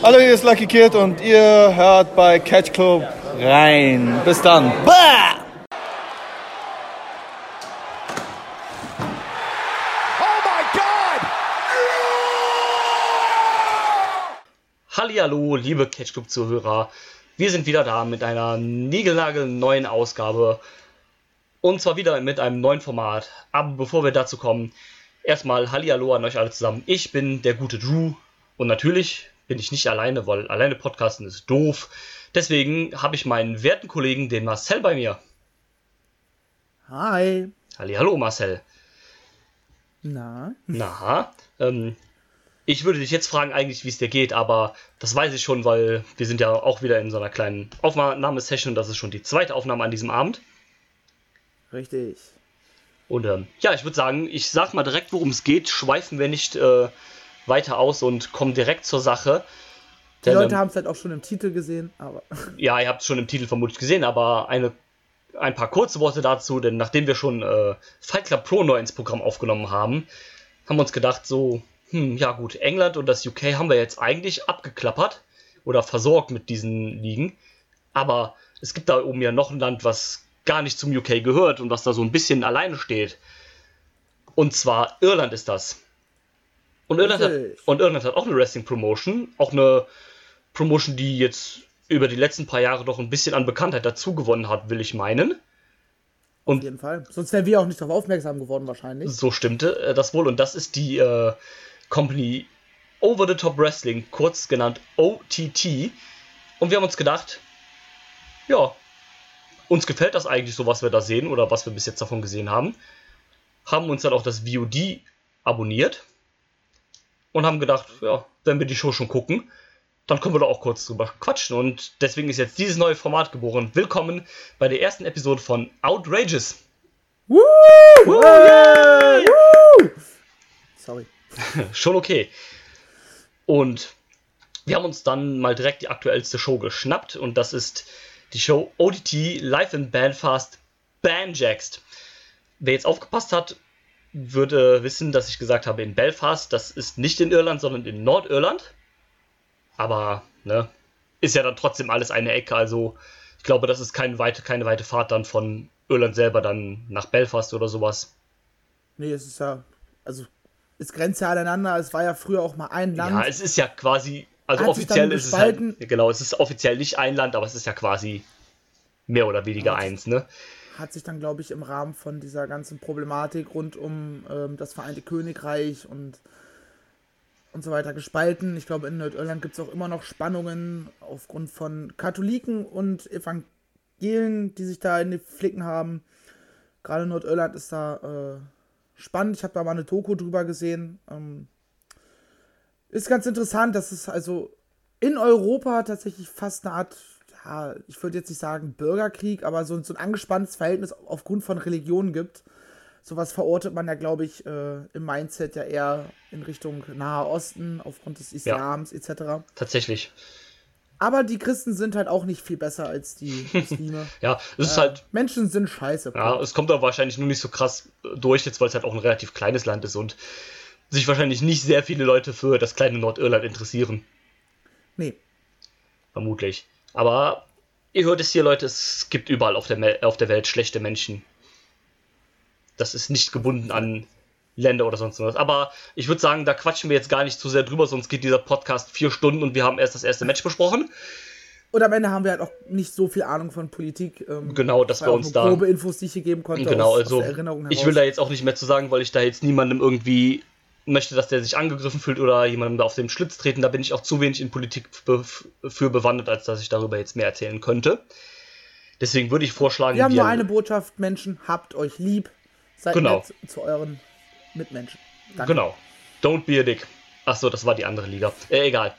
Hallo, hier ist Lucky Kid und ihr hört bei Catch Club rein. Bis dann. Bah! Hallihallo, liebe Catch Club Zuhörer. Wir sind wieder da mit einer neuen Ausgabe. Und zwar wieder mit einem neuen Format. Aber bevor wir dazu kommen, erstmal Hallihallo an euch alle zusammen. Ich bin der gute Drew. Und natürlich bin ich nicht alleine, weil alleine Podcasten ist doof. Deswegen habe ich meinen werten Kollegen, den Marcel, bei mir. Hi. Hallihallo, Marcel. Na? Na, ähm, ich würde dich jetzt fragen eigentlich, wie es dir geht, aber das weiß ich schon, weil wir sind ja auch wieder in so einer kleinen Aufnahmesession. Das ist schon die zweite Aufnahme an diesem Abend. Richtig. Und ähm, ja, ich würde sagen, ich sag mal direkt, worum es geht. Schweifen wir nicht äh, weiter aus und kommen direkt zur Sache. Die Leute ähm, haben es halt auch schon im Titel gesehen, aber. Ja, ihr habt es schon im Titel vermutlich gesehen, aber eine, ein paar kurze Worte dazu, denn nachdem wir schon äh, Fight Club Pro neu ins Programm aufgenommen haben, haben wir uns gedacht, so, hm, ja gut, England und das UK haben wir jetzt eigentlich abgeklappert oder versorgt mit diesen Ligen. Aber es gibt da oben ja noch ein Land, was gar nicht zum UK gehört und was da so ein bisschen alleine steht. Und zwar Irland ist das. Und Irland, hat, und Irland hat auch eine Wrestling Promotion, auch eine Promotion, die jetzt über die letzten paar Jahre doch ein bisschen an Bekanntheit dazugewonnen hat, will ich meinen. Und Auf jeden Fall. Sonst wären wir auch nicht darauf aufmerksam geworden, wahrscheinlich. So stimmte äh, das wohl. Und das ist die äh, Company Over the Top Wrestling, kurz genannt OTT. Und wir haben uns gedacht, ja, uns gefällt das eigentlich so, was wir da sehen oder was wir bis jetzt davon gesehen haben. Haben uns dann auch das VOD abonniert und haben gedacht, ja, wenn wir die Show schon gucken, dann können wir da auch kurz drüber quatschen. Und deswegen ist jetzt dieses neue Format geboren. Willkommen bei der ersten Episode von Outrageous. Woo! Woo! Yeah! Woo! Sorry. schon okay. Und wir haben uns dann mal direkt die aktuellste Show geschnappt und das ist die Show ODT Live in Belfast Banjaxed. Wer jetzt aufgepasst hat, würde wissen, dass ich gesagt habe in Belfast. Das ist nicht in Irland, sondern in Nordirland. Aber, ne, ist ja dann trotzdem alles eine Ecke. Also, ich glaube, das ist keine weite, keine weite Fahrt dann von Irland selber dann nach Belfast oder sowas. Nee, es ist ja, also es grenzt ja aneinander. Es war ja früher auch mal ein Land. Ja, es ist ja quasi, also Hat offiziell ist es halt, genau, es ist offiziell nicht ein Land, aber es ist ja quasi mehr oder weniger ja, eins, ne? Hat sich dann, glaube ich, im Rahmen von dieser ganzen Problematik rund um ähm, das Vereinte Königreich und und so weiter gespalten. Ich glaube, in Nordirland gibt es auch immer noch Spannungen aufgrund von Katholiken und Evangelien, die sich da in die Flicken haben. Gerade Nordirland ist da äh, spannend. Ich habe da mal eine Doku drüber gesehen. Ähm, ist ganz interessant, dass es also in Europa tatsächlich fast eine Art, ja, ich würde jetzt nicht sagen Bürgerkrieg, aber so, so ein angespanntes Verhältnis aufgrund von Religionen gibt. Sowas verortet man ja, glaube ich, äh, im Mindset ja eher in Richtung Nahe Osten aufgrund des Islams ja, etc. Tatsächlich. Aber die Christen sind halt auch nicht viel besser als die Muslime. ja, es ist äh, halt. Menschen sind scheiße. Ja, es kommt aber wahrscheinlich nur nicht so krass durch, jetzt weil es halt auch ein relativ kleines Land ist und sich wahrscheinlich nicht sehr viele Leute für das kleine Nordirland interessieren. Nee. Vermutlich. Aber ihr hört es hier, Leute, es gibt überall auf der, auf der Welt schlechte Menschen. Das ist nicht gebunden an Länder oder sonst was. Aber ich würde sagen, da quatschen wir jetzt gar nicht zu sehr drüber, sonst geht dieser Podcast vier Stunden und wir haben erst das erste Match besprochen. Und am Ende haben wir halt auch nicht so viel Ahnung von Politik. Ähm, genau, dass wir uns da. Grobe Infos, die ich hier geben konnte. Genau, aus, also. Aus ich will da jetzt auch nicht mehr zu sagen, weil ich da jetzt niemandem irgendwie möchte, dass der sich angegriffen fühlt oder jemandem da auf den Schlitz treten. Da bin ich auch zu wenig in Politik für bewandert, als dass ich darüber jetzt mehr erzählen könnte. Deswegen würde ich vorschlagen. Wir haben nur eine Botschaft, Menschen, habt euch lieb. Seid genau. nett zu euren Mitmenschen. Danke. Genau. Don't be a dick. Achso, das war die andere Liga. Äh, egal.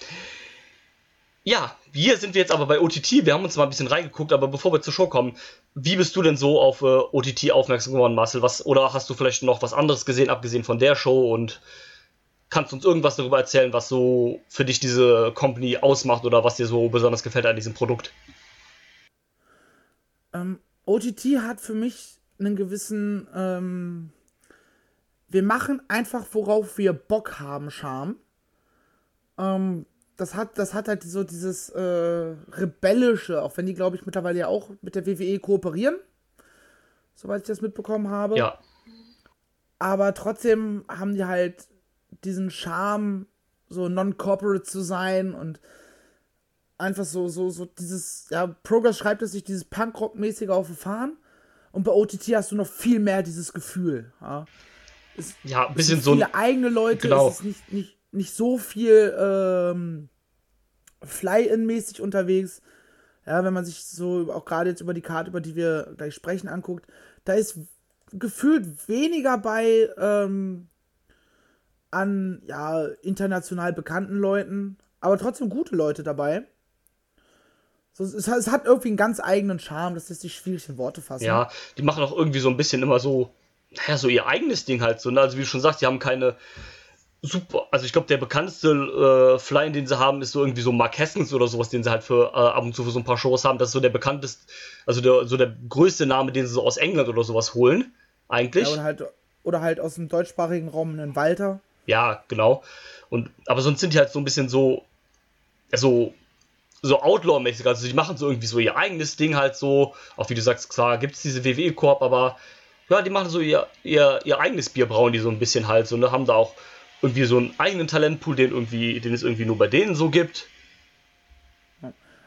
Ja, hier sind wir jetzt aber bei OTT. Wir haben uns mal ein bisschen reingeguckt, aber bevor wir zur Show kommen, wie bist du denn so auf äh, OTT aufmerksam geworden, Marcel? Was, oder hast du vielleicht noch was anderes gesehen, abgesehen von der Show? Und kannst du uns irgendwas darüber erzählen, was so für dich diese Company ausmacht oder was dir so besonders gefällt an diesem Produkt? Ähm, OTT hat für mich einen gewissen ähm, wir machen einfach, worauf wir Bock haben, Charme. Ähm, das hat, das hat halt so dieses äh, Rebellische, auch wenn die, glaube ich, mittlerweile ja auch mit der WWE kooperieren. Soweit ich das mitbekommen habe. Ja. Aber trotzdem haben die halt diesen Charme, so non-corporate zu sein und einfach so, so, so dieses, ja, Progress schreibt es sich, dieses Punkrock-mäßige auf Fahren. Und bei OTT hast du noch viel mehr dieses Gefühl. Ja, es, ja ein bisschen so. Viele eigene Leute, genau. es ist nicht, nicht, nicht so viel ähm, Fly-In-mäßig unterwegs. Ja, wenn man sich so auch gerade jetzt über die Karte, über die wir gleich sprechen, anguckt, da ist gefühlt weniger bei ähm, an ja, international bekannten Leuten, aber trotzdem gute Leute dabei. So, es, es, hat irgendwie einen ganz eigenen Charme, das ist die schwierig in Worte fassen. Ja, die machen auch irgendwie so ein bisschen immer so, naja, so ihr eigenes Ding halt so. Ne? Also wie du schon sagst, die haben keine super, also ich glaube, der bekannteste äh, Fly, den sie haben, ist so irgendwie so Mark Hessens oder sowas, den sie halt für äh, ab und zu für so ein paar Shows haben. Das ist so der bekannteste, also der, so der größte Name, den sie so aus England oder sowas holen, eigentlich. Ja, oder, halt, oder halt aus dem deutschsprachigen Raum einen Walter. Ja, genau. Und, aber sonst sind die halt so ein bisschen so, so, so Outlaw-mäßig. Also die machen so irgendwie so ihr eigenes Ding halt so. Auch wie du sagst, klar, gibt es diese WWE-Korb, aber ja, die machen so ihr, ihr, ihr eigenes Bier, brauen die so ein bisschen halt so, ne, haben da auch irgendwie so einen eigenen Talentpool, den, irgendwie, den es irgendwie nur bei denen so gibt.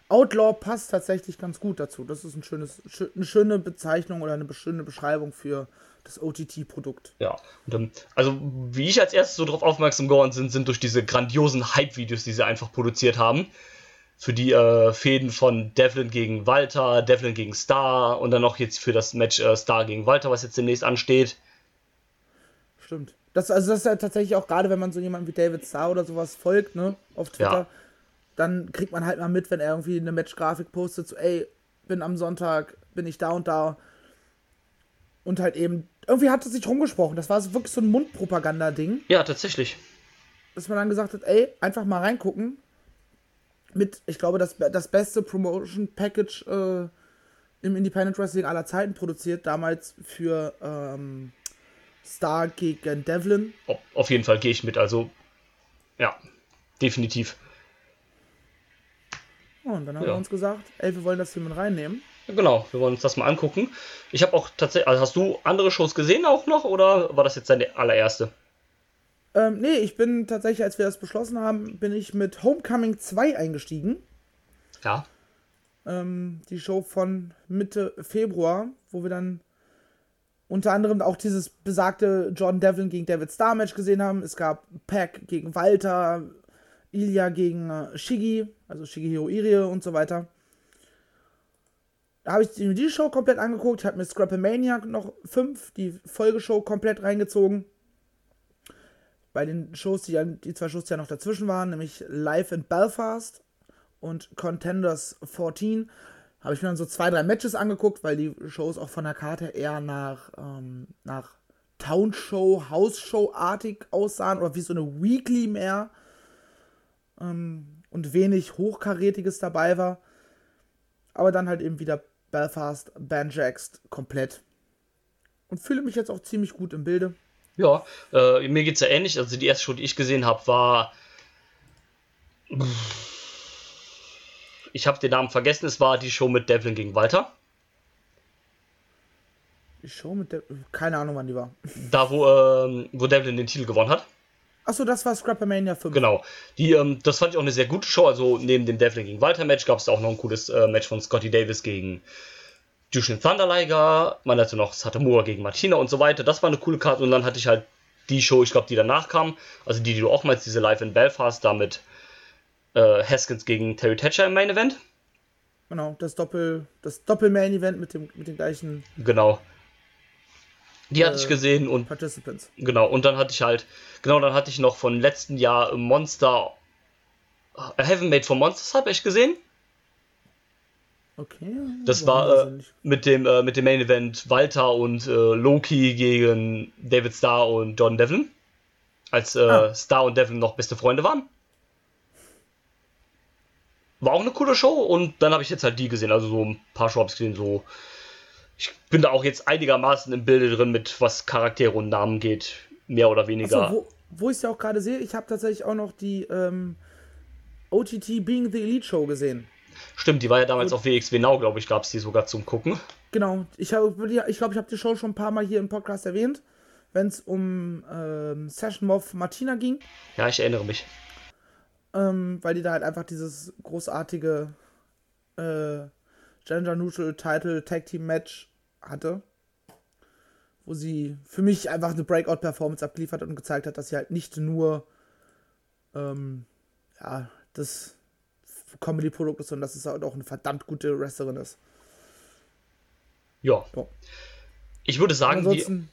Outlaw passt tatsächlich ganz gut dazu. Das ist ein schönes, eine schöne Bezeichnung oder eine schöne Beschreibung für das OTT-Produkt. Ja, dann, also wie ich als erstes so drauf aufmerksam geworden bin, sind durch diese grandiosen Hype-Videos, die sie einfach produziert haben. Für die äh, Fäden von Devlin gegen Walter, Devlin gegen Star und dann noch jetzt für das Match äh, Star gegen Walter, was jetzt demnächst ansteht. Stimmt. Das, also das ist ja tatsächlich auch gerade, wenn man so jemanden wie David Starr oder sowas folgt, ne, auf Twitter, ja. dann kriegt man halt mal mit, wenn er irgendwie eine Match-Grafik postet, so, ey, bin am Sonntag, bin ich da und da. Und halt eben, irgendwie hat es sich rumgesprochen. Das war wirklich so ein Mundpropaganda-Ding. Ja, tatsächlich. Dass man dann gesagt hat, ey, einfach mal reingucken. Mit, ich glaube, das, das beste Promotion-Package äh, im Independent Wrestling aller Zeiten produziert, damals für ähm, Star gegen Devlin. Auf jeden Fall gehe ich mit, also ja, definitiv. Oh, und dann haben ja. wir uns gesagt, ey, wir wollen das hier mit reinnehmen. Genau, wir wollen uns das mal angucken. Ich habe auch tatsächlich, also hast du andere Shows gesehen auch noch oder war das jetzt deine allererste? Ähm, nee, ich bin tatsächlich, als wir das beschlossen haben, bin ich mit Homecoming 2 eingestiegen. Ja. Ähm, die Show von Mitte Februar, wo wir dann unter anderem auch dieses besagte Jordan Devlin gegen David Star Match gesehen haben. Es gab Pack gegen Walter, Ilya gegen äh, Shigi, also Shigehiro Irie und so weiter. Da habe ich die Show komplett angeguckt, ich habe mir Scrapomania noch 5, die Folgeshow komplett reingezogen. Bei den Shows, die, die zwei Shows, die ja noch dazwischen waren, nämlich Live in Belfast und Contenders 14, habe ich mir dann so zwei, drei Matches angeguckt, weil die Shows auch von der Karte eher nach, ähm, nach Townshow, Hausshow-artig aussahen oder wie so eine Weekly mehr ähm, und wenig Hochkarätiges dabei war. Aber dann halt eben wieder Belfast, Banjaxed komplett. Und fühle mich jetzt auch ziemlich gut im Bilde. Ja, äh, mir geht es ja ähnlich. Also die erste Show, die ich gesehen habe, war. Ich habe den Namen vergessen, es war die Show mit Devlin gegen Walter. Die Show mit Devlin? Keine Ahnung, wann die war. Da, wo, ähm, wo Devlin den Titel gewonnen hat. Achso, das war Scrappermania 5. Genau. Die, ähm, das fand ich auch eine sehr gute Show. Also neben dem Devlin gegen Walter Match gab es auch noch ein cooles äh, Match von Scotty Davis gegen Jushin Thunder Liger. Man hatte noch Satamura gegen Martina und so weiter. Das war eine coole Karte. Und dann hatte ich halt die Show, ich glaube, die danach kam. Also die, die du auch meinst, diese Live in Belfast, da mit äh, Haskins gegen Terry Thatcher im Main Event. Genau, das Doppel, das Doppel-Main Event mit dem, mit den gleichen. Genau. Die hatte ich äh, gesehen und. Participants. Genau, und dann hatte ich halt. Genau, dann hatte ich noch von letzten Jahr Monster. Äh, Heaven Made for Monsters habe ich gesehen. Okay. Das war äh, mit, dem, äh, mit dem Main Event Walter und äh, Loki gegen David Starr und John Devlin. Als äh, ah. Starr und Devlin noch beste Freunde waren. War auch eine coole Show und dann habe ich jetzt halt die gesehen. Also so ein paar Shows gesehen, so ich bin da auch jetzt einigermaßen im Bilde drin, mit was Charaktere und Namen geht, mehr oder weniger. So, wo, wo ich es ja auch gerade sehe, ich habe tatsächlich auch noch die, ähm, OTT Being the Elite Show gesehen. Stimmt, die war ja damals auf WXW Now, glaube ich, gab es die sogar zum Gucken. Genau, ich habe, ich glaube, ich habe die Show schon ein paar Mal hier im Podcast erwähnt, wenn es um ähm, Session Moth Martina ging. Ja, ich erinnere mich. Ähm, weil die da halt einfach dieses großartige äh, Gender Neutral Title Tag Team Match hatte, wo sie für mich einfach eine Breakout Performance abgeliefert hat und gezeigt hat, dass sie halt nicht nur ähm, ja, das Comedy-Produkt ist, sondern dass es halt auch eine verdammt gute Wrestlerin ist. Ja. Ja. Ich würde sagen, Ansonsten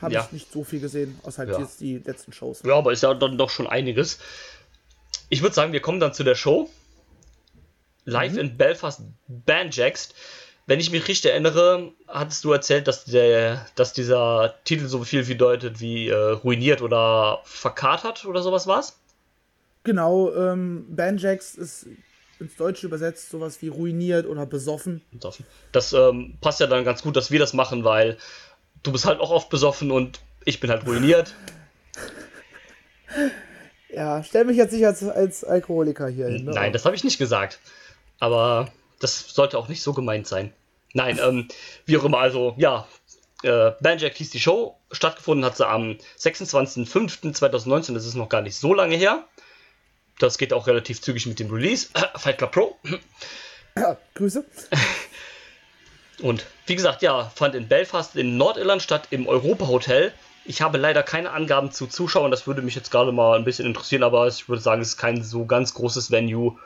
habe ja. ich nicht so viel gesehen, außer Ja. jetzt die letzten Shows. ja, aber ist ja dann doch schon einiges. Ich würde sagen, wir kommen dann zu der Show. Live in Belfast Bandjacks. Wenn ich mich richtig erinnere, hattest du erzählt, dass, der, dass dieser Titel so viel bedeutet wie äh, ruiniert oder verkatert oder sowas war's? Genau, ähm, Banjax ist ins Deutsche übersetzt sowas wie ruiniert oder besoffen. Besoffen. Das ähm, passt ja dann ganz gut, dass wir das machen, weil du bist halt auch oft besoffen und ich bin halt ruiniert. Ja, stell mich jetzt nicht als, als Alkoholiker hier hin. Ne? Nein, das habe ich nicht gesagt. Aber das sollte auch nicht so gemeint sein. Nein, ähm, wie auch immer, also ja, äh, Banjack hieß die Show. Stattgefunden hat sie am 26.05.2019, das ist noch gar nicht so lange her. Das geht auch relativ zügig mit dem Release. Fight Club Pro. Ja, Grüße. Und wie gesagt, ja, fand in Belfast in Nordirland statt, im Europa Hotel. Ich habe leider keine Angaben zu Zuschauern, das würde mich jetzt gerade mal ein bisschen interessieren, aber ich würde sagen, es ist kein so ganz großes Venue.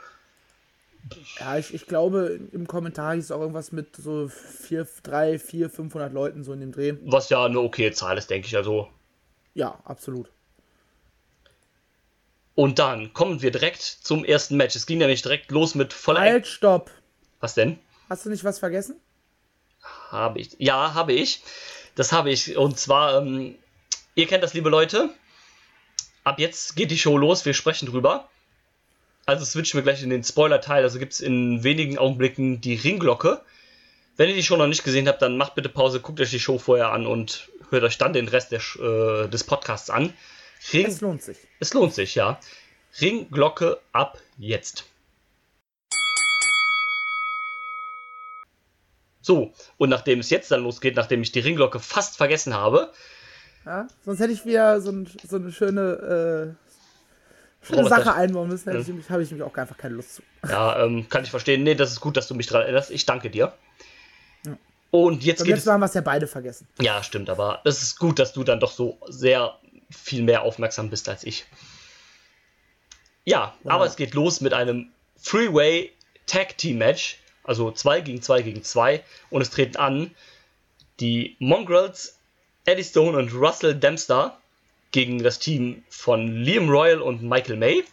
Ja, ich, ich glaube, im Kommentar hieß auch irgendwas mit so 4, 3, 4, 500 Leuten so in dem Dreh. Was ja eine okay Zahl ist, denke ich. Also Ja, absolut. Und dann kommen wir direkt zum ersten Match. Es ging nämlich direkt los mit voller. Halt, stopp. Was denn? Hast du nicht was vergessen? Habe ich. Ja, habe ich. Das habe ich. Und zwar, ähm, ihr kennt das, liebe Leute. Ab jetzt geht die Show los. Wir sprechen drüber. Also switchen wir gleich in den Spoiler-Teil. Also gibt es in wenigen Augenblicken die Ringglocke. Wenn ihr die Show noch nicht gesehen habt, dann macht bitte Pause, guckt euch die Show vorher an und hört euch dann den Rest der, äh, des Podcasts an. Ring Es lohnt sich. Es lohnt sich, ja. Ringglocke ab jetzt. So, und nachdem es jetzt dann losgeht, nachdem ich die Ringglocke fast vergessen habe, Ja? Sonst hätte ich wieder so, ein, so eine schöne, äh, Roboter- Sache einbauen müssen. Hätte ich Habe ich nämlich auch einfach keine Lust zu. ja, ähm, kann ich verstehen. Nee, das ist gut, dass du mich dran erinnerst. Ich danke dir. Und jetzt Beim geht es. Mal haben wir es ja beide vergessen. Ja, stimmt, aber es ist gut, dass du dann doch so sehr viel mehr aufmerksam bist als ich. Ja, Wow. aber es geht los mit einem Freeway Tag Team Match, also 2 gegen 2 gegen 2 und es treten an die Mongrels, Eddie Stone und Russell Dempster gegen das Team von Liam Royal und Michael May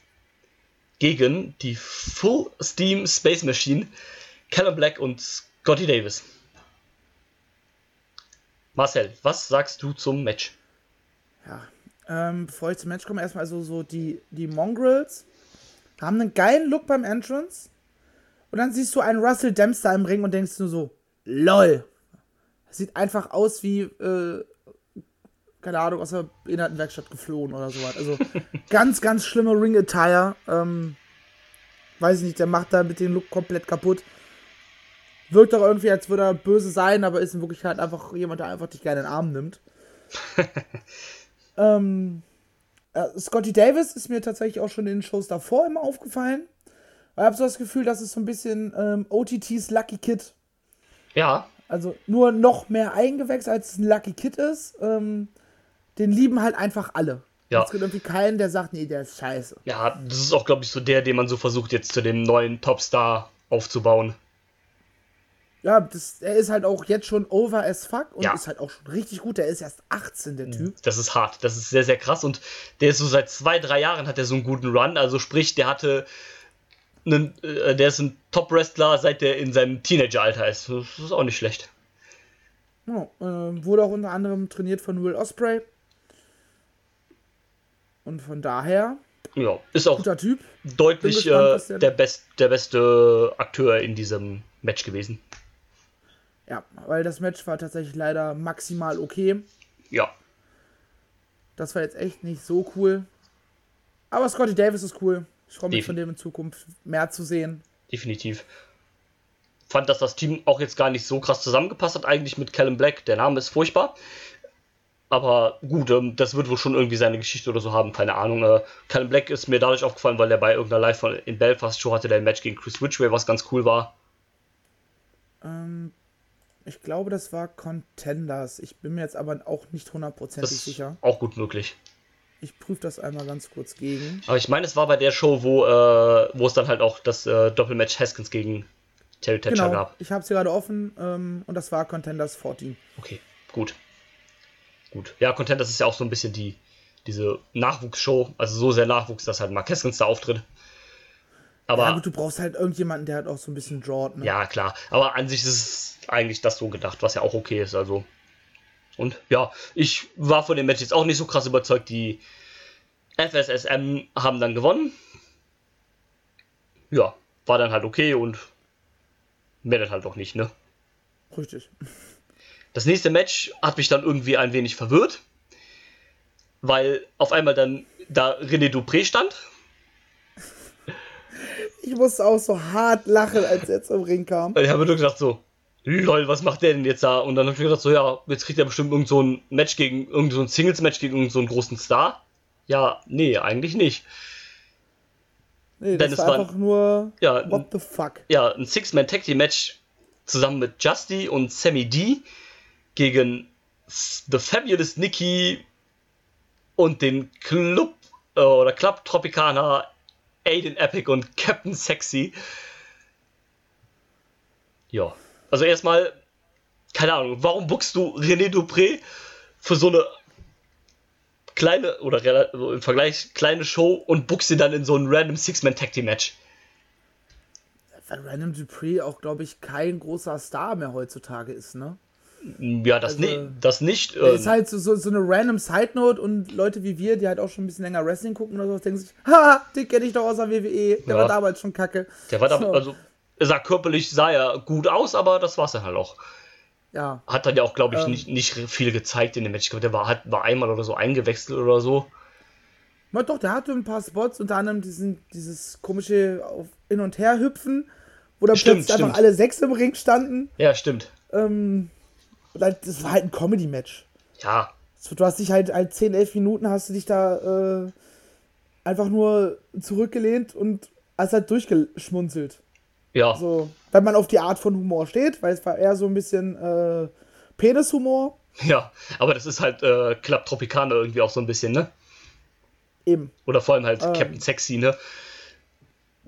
gegen die Full Steam Space Machine, Callum Black und Scotty Davis. Marcel, was sagst du zum Match? Ja. Ähm, bevor ich zum Match komme, erstmal also so die, die Mongrels haben einen geilen Look beim Entrance. Und dann siehst du einen Russell Dempster im Ring und denkst nur so, lol. Sieht einfach aus wie, äh, keine Ahnung, aus der Behindertenwerkstatt geflohen oder sowas. Also ganz, ganz schlimme Ring-Attire. Ähm, weiß ich nicht, der macht da mit dem Look komplett kaputt. Wirkt doch irgendwie, als würde er böse sein, aber ist in Wirklichkeit einfach jemand, der einfach dich gerne in den Arm nimmt. ähm, äh, Scotty Davis ist mir tatsächlich auch schon in den Shows davor immer aufgefallen. Ich habe so das Gefühl, das ist so ein bisschen ähm, OTTs Lucky Kid. Ja, Also nur noch mehr eingewechselt, als es ein Lucky Kid ist. Ähm, den lieben halt einfach alle. Ja. Es gibt irgendwie keinen, der sagt, nee, der ist scheiße. ja, das ist auch, glaube ich, so der, den man so versucht, jetzt zu dem neuen Topstar aufzubauen. Ja, das, er ist halt auch jetzt schon over as fuck und Ja. ist halt auch schon richtig gut. Der ist erst 18, der Typ. Das ist hart, das ist sehr, sehr krass und der ist so seit zwei, drei Jahren hat er so einen guten Run, also sprich, der hatte einen, äh, der ist ein Top-Wrestler, seit der in seinem Teenageralter ist. Das ist auch nicht schlecht. Ja, ähm, wurde auch unter anderem trainiert von Will Osprey. Und von daher, Ja, ist auch guter Typ. deutlich gespannt, äh, der- der, best, der beste Akteur in diesem Match gewesen. Ja, weil das Match war tatsächlich leider maximal okay. Ja, Das war jetzt echt nicht so cool. Aber Scotty Davis ist cool. Ich freue mich von dem in Zukunft mehr zu sehen. Definitiv. Fand, dass das Team auch jetzt gar nicht so krass zusammengepasst hat, eigentlich mit Callum Black. Der Name ist furchtbar. Aber gut, ähm, das wird wohl schon irgendwie seine Geschichte oder so haben, keine Ahnung. Äh, Callum Black ist mir dadurch aufgefallen, weil er bei irgendeiner Live in Belfast Show hatte, der ein Match gegen Chris Ridgway, was ganz cool war. Ähm, ich glaube, das war Contenders. Ich bin mir jetzt aber auch nicht hundertprozentig sicher. Auch gut möglich. Ich prüfe das einmal ganz kurz gegen. Aber ich meine, es war bei der Show, wo, äh, wo es dann halt auch das äh, Doppelmatch Haskins gegen Terry Thatcher genau. gab. Ich habe es gerade offen ähm, und das war Contenders 14. Okay, gut. Gut. Ja, Contenders ist ja auch so ein bisschen die, diese Nachwuchsshow. Also so sehr Nachwuchs, dass halt Mark Haskins da auftritt. Aber, ja, gut, du brauchst halt irgendjemanden, der halt auch so ein bisschen drawt. Ne? Ja, klar. Aber an sich ist es eigentlich das so gedacht, was ja auch okay ist. Also. Und ja, ich war von dem Match jetzt auch nicht so krass überzeugt. Die FSSM haben dann gewonnen. Ja, war dann halt okay und mehr dann halt auch nicht, ne? Richtig. Das nächste Match hat mich dann irgendwie ein wenig verwirrt, weil auf einmal dann da René Dupré stand ich musste auch so hart lachen, als er zum Ring kam. Ich habe nur gedacht so, lol, was macht der denn jetzt da? Und dann habe ich gedacht so, ja, jetzt kriegt er bestimmt irgend so ein Match gegen, irgend so ein Singles-Match gegen irgend so einen großen Star. Ja, nee, eigentlich nicht. Nee, das Denn war einfach nur ja, what the fuck. Ja, ein Six-Man-Tag-Team-Match zusammen mit Justy und Sammy D gegen The Fabulous Nikki und den Club äh, oder Club Tropicana Aiden Epic und Captain Sexy. Ja. Also erstmal, keine Ahnung, warum buchst du René Dupré für so eine kleine oder also im Vergleich kleine Show und buchst sie dann in so ein random Six-Man-Tag Team Match? Weil Random Dupree auch, glaube ich, kein großer Star mehr heutzutage ist, ne? Ja, das, also, nie, das nicht. Ähm, ist halt so, so, so, eine random Side Note und Leute wie wir, die halt auch schon ein bisschen länger Wrestling gucken oder so, denken sich, ha, den kenne ich doch aus der WWE, der ja. war damals schon kacke. Der war so. da, also, er sah körperlich, sah er gut aus, aber das war es dann halt auch. Ja. Hat dann ja auch, glaube ich, ähm, nicht, nicht viel gezeigt in dem Match. Ich glaube, der war, hat, war einmal oder so eingewechselt oder so. Na doch, der hatte ein paar Spots, unter anderem diesen, dieses komische auf Hin- und Her-Hüpfen, wo dann stimmt, plötzlich stimmt. einfach alle sechs im Ring standen. Ja, stimmt. Ähm, das war halt ein Comedy-Match. Ja. Du hast dich halt, halt 10, 11 Minuten hast du dich da äh, einfach nur zurückgelehnt und hast halt durchgeschmunzelt. Ja. So, wenn man auf die Art von Humor steht, weil es war eher so ein bisschen äh, Penishumor. Ja, aber das ist halt äh, Club Tropicana irgendwie auch so ein bisschen, ne? Eben. Oder vor allem halt ähm. Captain Sexy, ne?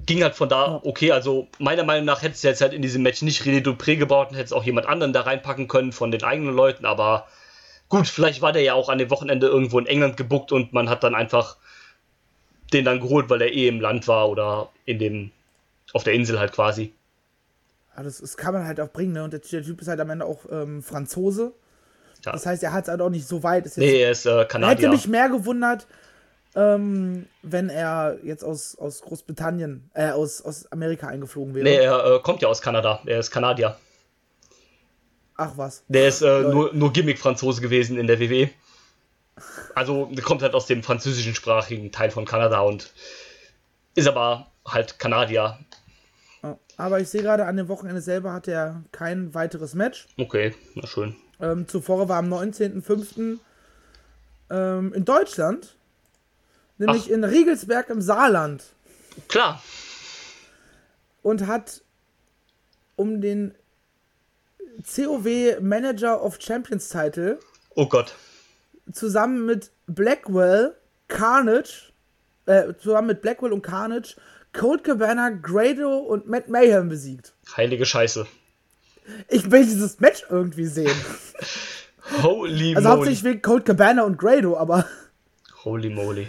Ging halt von da okay. Also meiner Meinung nach hättest du jetzt halt in diesem Match nicht René Dupré gebaut und hättest auch jemand anderen da reinpacken können von den eigenen Leuten. Aber gut, vielleicht war der ja auch an dem Wochenende irgendwo in England gebuckt und man hat dann einfach den dann geholt, weil er eh im Land war oder in dem auf der Insel halt quasi. Ja, das, das kann man halt auch bringen, ne? Und der, der Typ ist halt am Ende auch ähm, Franzose. Ja. Das heißt, er hat es halt auch nicht so weit. Ist nee, er ist äh, Kanadier. Hätte mich mehr gewundert, ähm, wenn er jetzt aus, aus Großbritannien, äh, aus, aus Amerika eingeflogen wäre. Nee, er äh, kommt ja aus Kanada. Er ist Kanadier. Ach was. Der ist äh, nur, nur Gimmick-Franzose gewesen in der WWE. Also, der kommt halt aus dem französischen sprachigen Teil von Kanada und ist aber halt Kanadier. Aber ich sehe gerade, an dem Wochenende selber hat er kein weiteres Match. Okay, na schön. Ähm, zuvor war am 19.05. Ähm, in Deutschland nämlich Ach. in Riegelsberg im Saarland. Klar. Und hat um den COW Manager of Champions Title. Oh Gott. Zusammen mit Blackwell, Carnage, äh, zusammen mit Blackwell und Carnage, Cold Cabana, Grado und Matt Mayhem besiegt. Heilige Scheiße. Ich will dieses Match irgendwie sehen. Holy Also hauptsächlich wegen Cold Cabana und Grado, aber. Holy moly.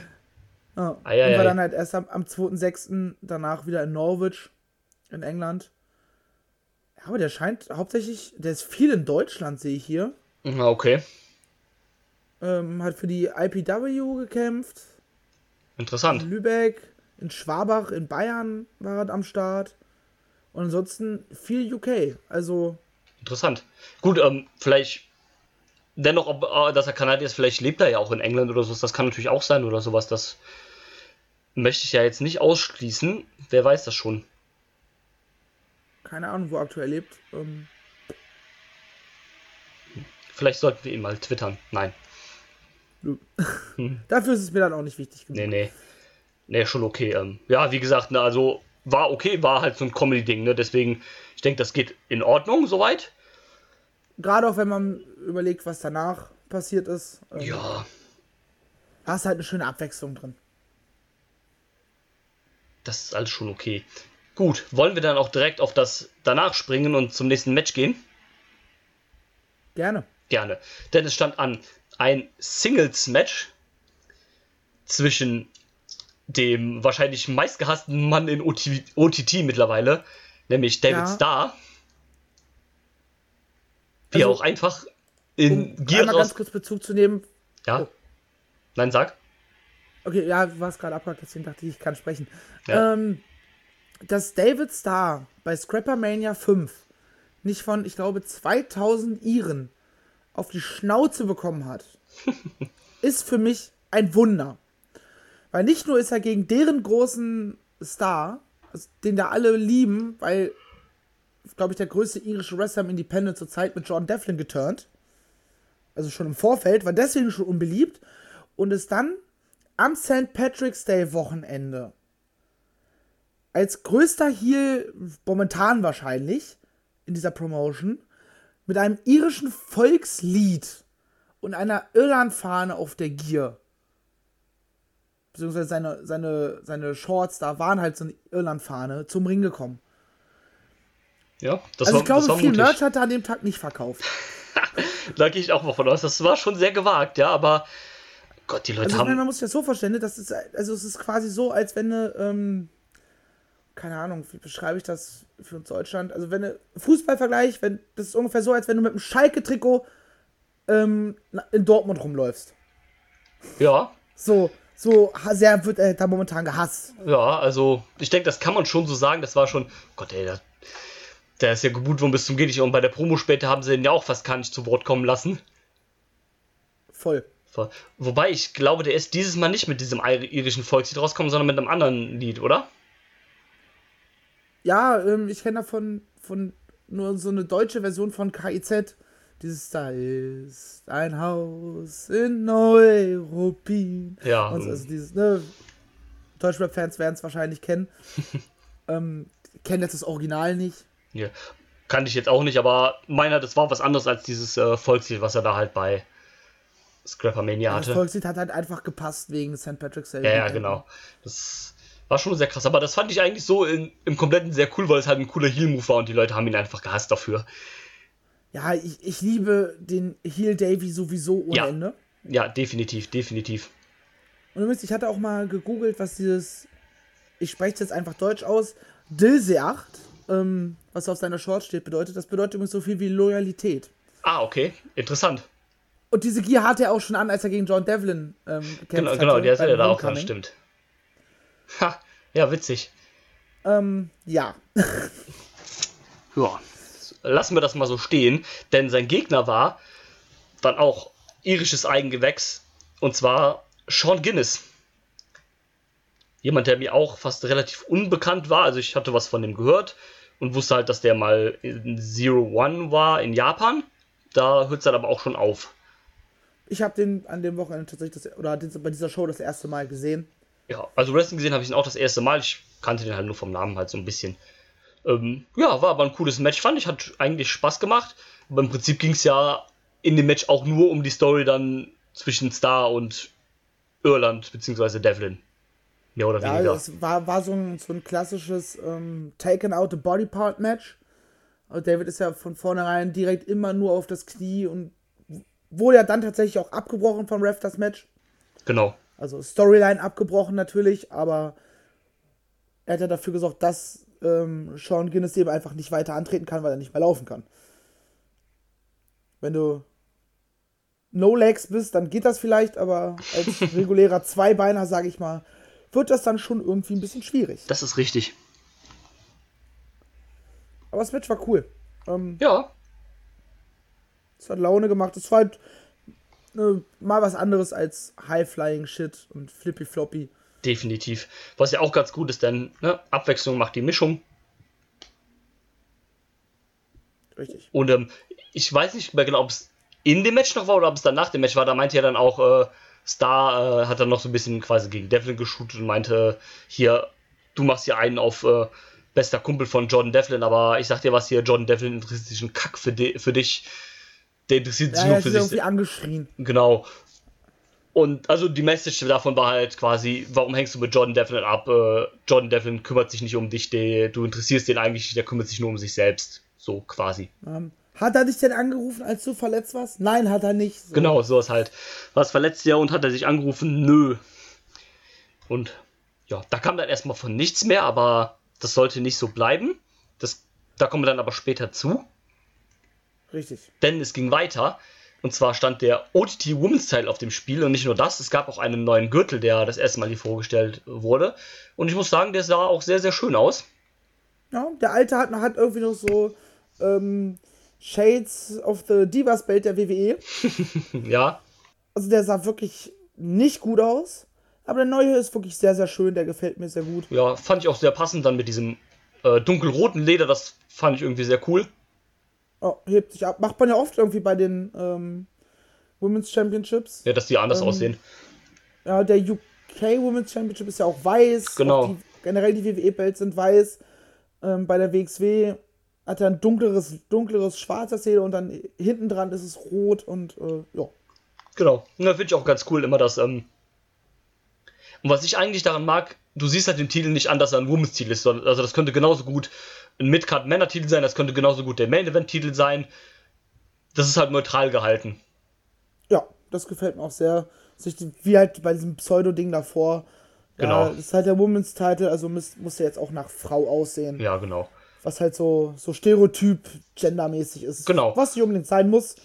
Ja. Ei, und war dann halt erst am, am 2.6. danach wieder in Norwich in England. Ja, aber der scheint hauptsächlich, der ist viel in Deutschland, sehe ich hier. Okay. Ähm, hat für die IPW gekämpft. Interessant. In Lübeck, in Schwabach, in Bayern war er am Start. Und ansonsten viel UK. Also. Interessant. Gut, ähm, vielleicht dennoch, ob, äh, dass er Kanadier ist, vielleicht lebt er ja auch in England oder so. Das kann natürlich auch sein oder sowas, dass möchte ich ja jetzt nicht ausschließen. Wer weiß das schon? Keine Ahnung, wo er aktuell lebt. Ähm, Vielleicht sollten wir ihn mal twittern. Nein. dafür ist es mir dann auch nicht wichtig genug. Nee, nee. Nee, schon okay. Ähm, ja, wie gesagt, ne, also war okay, war halt so ein Comedy-Ding, ne? Deswegen, ich denke, das geht in Ordnung soweit. Gerade auch wenn man überlegt, was danach passiert ist. Ähm, Ja, Da ist halt eine schöne Abwechslung drin. Das ist alles schon okay. Gut, wollen wir dann auch direkt auf das danach springen und zum nächsten Match gehen? Gerne. Gerne. Denn es stand an ein Singles-Match zwischen dem wahrscheinlich meistgehassten Mann in OT OTT mittlerweile, nämlich David Ja. Starr. Wie er Also, auch einfach in Um Gear einmal ganz raus. kurz Bezug zu nehmen. Ja. Oh. Nein, sag. Okay, ja, du warst gerade abgehakt, deswegen dachte ich, ich kann sprechen. Ja. Ähm, dass David Starr bei Scrapper Mania 5 nicht von, ich glaube, 2000 Iren auf die Schnauze bekommen hat, ist für mich ein Wunder. Weil nicht nur ist er gegen deren großen Star, also den da alle lieben, weil, glaube ich, der größte irische Wrestler im Independent zurzeit mit John Devlin geturnt. Also schon im Vorfeld, war deswegen schon unbeliebt. Und ist dann am St. Patrick's Day Wochenende als größter Heel momentan wahrscheinlich in dieser Promotion mit einem irischen Volkslied und einer Irlandfahne auf der Gier. Beziehungsweise seine, seine, seine Shorts da waren halt so eine Irlandfahne zum Ring gekommen. Ja, das also war, ich glaube, das war viel mutig. Merch hat er an dem Tag nicht verkauft. Da gehe ich auch mal von aus. Das war schon sehr gewagt, ja, aber Gott, die Leute Also meine, haben. man muss sich das so vorstellen, ne, das ist, also es ist quasi so, als wenn eine, ähm, keine Ahnung, wie beschreibe ich das für uns Deutschland? Also wenn eine Fußballvergleich, wenn, das ist ungefähr so, als wenn du mit einem Schalke-Trikot ähm, in Dortmund rumläufst. Ja, So, so sehr wird er da momentan gehasst. ja, also ich denke, das kann man schon so sagen. Das war schon. Gott, ey, der, der ist ja geboot worden bis zum Geht nicht. Und bei der Promo später haben sie ihn ja auch fast gar nicht zu Wort kommen lassen. Voll. Wobei ich glaube, der ist dieses Mal nicht mit diesem ir- irischen Volkslied rausgekommen, sondern mit einem anderen Lied, oder? Ja, ähm, ich kenne davon von nur so eine deutsche Version von KIZ. Dieses da ist ein Haus in Neuruppin. Ja. Und so, also dieses, ne, Deutschrap-Fans werden es wahrscheinlich kennen. ähm, kennen jetzt das Original nicht. Ja. Kannte ich jetzt auch nicht, aber meiner, das war was anderes als dieses äh, Volkslied, was er da halt bei Scrappermania Das hatte. Volkslied hat halt einfach gepasst wegen St. Patrick's Day. Ja, ja, genau. Das war schon sehr krass. Aber das fand ich eigentlich so in, im Kompletten sehr cool, weil es halt ein cooler Heal-Move war und die Leute haben ihn einfach gehasst dafür. Ja, ich, ich liebe den Heel Davy sowieso ohne Ja. Ende. Ja, definitiv, definitiv. Und übrigens, ich hatte auch mal gegoogelt, was dieses, ich spreche es jetzt einfach deutsch aus, Dilse 8, ähm, was auf seiner Short steht, bedeutet. Das bedeutet übrigens so viel wie Loyalität. Ah, okay. Interessant. Und diese Gier hatte er auch schon an, als er gegen John Devlin ähm, gekämpft Genau, hatte. genau, der ist beim ja da auch dran, Homecoming. stimmt. Ha, ja, witzig. Ähm, ja. Ja, lassen wir das mal so stehen, denn sein Gegner war dann auch irisches Eigengewächs und zwar Sean Guinness. Jemand, der mir auch fast relativ unbekannt war, also ich hatte was von dem gehört und wusste halt, dass der mal in Zero One war in Japan. Da hört es dann aber auch schon auf. Ich habe den an dem Wochenende tatsächlich, das, oder bei dieser Show das erste Mal gesehen. Ja, also Wrestling gesehen habe ich ihn auch das erste Mal. Ich kannte den halt nur vom Namen halt so ein bisschen. Ähm, ja, war aber ein cooles Match, fand ich. Hat eigentlich Spaß gemacht. Aber im Prinzip ging es ja in dem Match auch nur um die Story dann zwischen Star und Irland, beziehungsweise Devlin. Mehr oder Ja, weniger. es war, war so, ein, so ein klassisches ähm, Taken Out the Body Part Match. Also David ist ja von vornherein direkt immer nur auf das Knie und wurde ja dann tatsächlich auch abgebrochen vom Ref das Match. Genau. Also Storyline abgebrochen natürlich, aber er hat ja dafür gesorgt, dass ähm, Sean Guinness eben einfach nicht weiter antreten kann, weil er nicht mehr laufen kann. Wenn du No Legs bist, dann geht das vielleicht, aber als regulärer Zweibeiner, sage ich mal, wird das dann schon irgendwie ein bisschen schwierig. Das ist richtig. Aber das Match war cool. Ähm, Ja, es hat Laune gemacht. Es war halt äh, mal was anderes als High-Flying-Shit und Flippy-Floppy. Definitiv. Was ja auch ganz gut ist, denn ne, Abwechslung macht die Mischung. Richtig. Und ähm, ich weiß nicht mehr genau, ob es in dem Match noch war oder ob es dann nach dem Match war. Da meinte ja dann auch, äh, Star äh, hat dann noch so ein bisschen quasi gegen Devlin geshootet und meinte, hier, du machst hier einen auf äh, bester Kumpel von Jordan Devlin, aber ich sag dir was hier, Jordan Devlin interessiert sich ein Kack für, di für dich. Der interessiert sich Ja, nur für sich. irgendwie angeschrien. Genau. Und also die Message davon war halt quasi, warum hängst du mit Jordan Devlin ab? Äh, Jordan Devlin kümmert sich nicht um dich, der, du interessierst den eigentlich, nicht, der kümmert sich nur um sich selbst. So quasi. Ähm, hat er dich denn angerufen, als du verletzt warst? Nein, hat er nicht. So. Genau, sowas halt. Was verletzt ja und hat er sich angerufen? Nö. Und ja, da kam dann erstmal von nichts mehr, aber das sollte nicht so bleiben. Das, da kommen wir dann aber später zu, Richtig. denn es ging weiter. Und zwar stand der OTT Women's Title auf dem Spiel und nicht nur das, es gab auch einen neuen Gürtel, der das erste Mal hier vorgestellt wurde. Und ich muss sagen, der sah auch sehr, sehr schön aus. Ja, der Alte hat, hat irgendwie noch so ähm, Shades of the Divas Belt der WWE. Ja, Also der sah wirklich nicht gut aus. Aber der neue ist wirklich sehr, sehr schön. Der gefällt mir sehr gut. ja, fand ich auch sehr passend dann mit diesem äh, dunkelroten Leder, das fand ich irgendwie sehr cool. Oh, hebt sich ab. Macht man ja oft irgendwie bei den ähm, Women's Championships. Ja, dass die anders Ähm, aussehen. Ja, der UK Women's Championship ist ja auch weiß. Genau. Auch die, generell die WWE-Belts sind weiß. Ähm, bei der WXW hat er ein dunkleres, dunkleres schwarzes Leder und dann hinten dran ist es rot und äh, ja. Genau. Und da finde ich auch ganz cool immer das, ähm, und was ich eigentlich daran mag, du siehst halt den Titel nicht an, dass er ein Women's Titel ist, sondern, also das könnte genauso gut ein Midcard Männer Titel sein, das könnte genauso gut der Main Event Titel sein. Das ist halt neutral gehalten. Ja, das gefällt mir auch sehr. Sich Wie halt bei diesem Pseudo-Ding davor. Ja, Genau. Das ist halt der Women's Title, also muss, muss der jetzt auch nach Frau aussehen. Ja, genau. Was halt so, so Stereotyp gendermäßig ist. Genau. Was nicht unbedingt sein muss.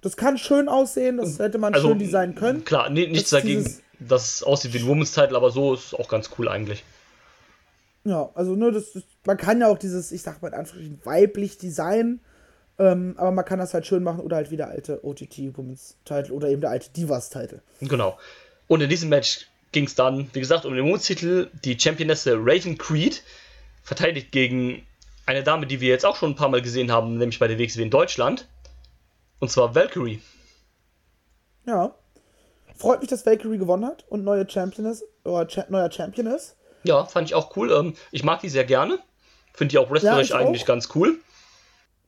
Das kann schön aussehen, das hätte man Also, schön designen können. Klar, nee, nichts dagegen, dieses- dass es aussieht wie ein Women's Title, aber so ist es auch ganz cool eigentlich. Ja, also nur das, das, man kann ja auch dieses, ich sag mal in Anführungsstrichen, weiblich Design, ähm, aber man kann das halt schön machen oder halt wie der alte OTT Women's Title oder eben der alte Divas Title. Genau. Und in diesem Match ging es dann, wie gesagt, um den Women's-Titel. Die Championesse Raven Creed verteidigt gegen eine Dame, die wir jetzt auch schon ein paar Mal gesehen haben, nämlich bei der WXW in Deutschland. Und zwar Valkyrie. Ja. Freut mich, dass Valkyrie gewonnen hat und neue Champion ist, oder Cha neuer Champion ist. Ja, fand ich auch cool. Ähm, ich mag die sehr gerne. Finde die auch wrestlerisch Ja, ich eigentlich auch. ganz cool.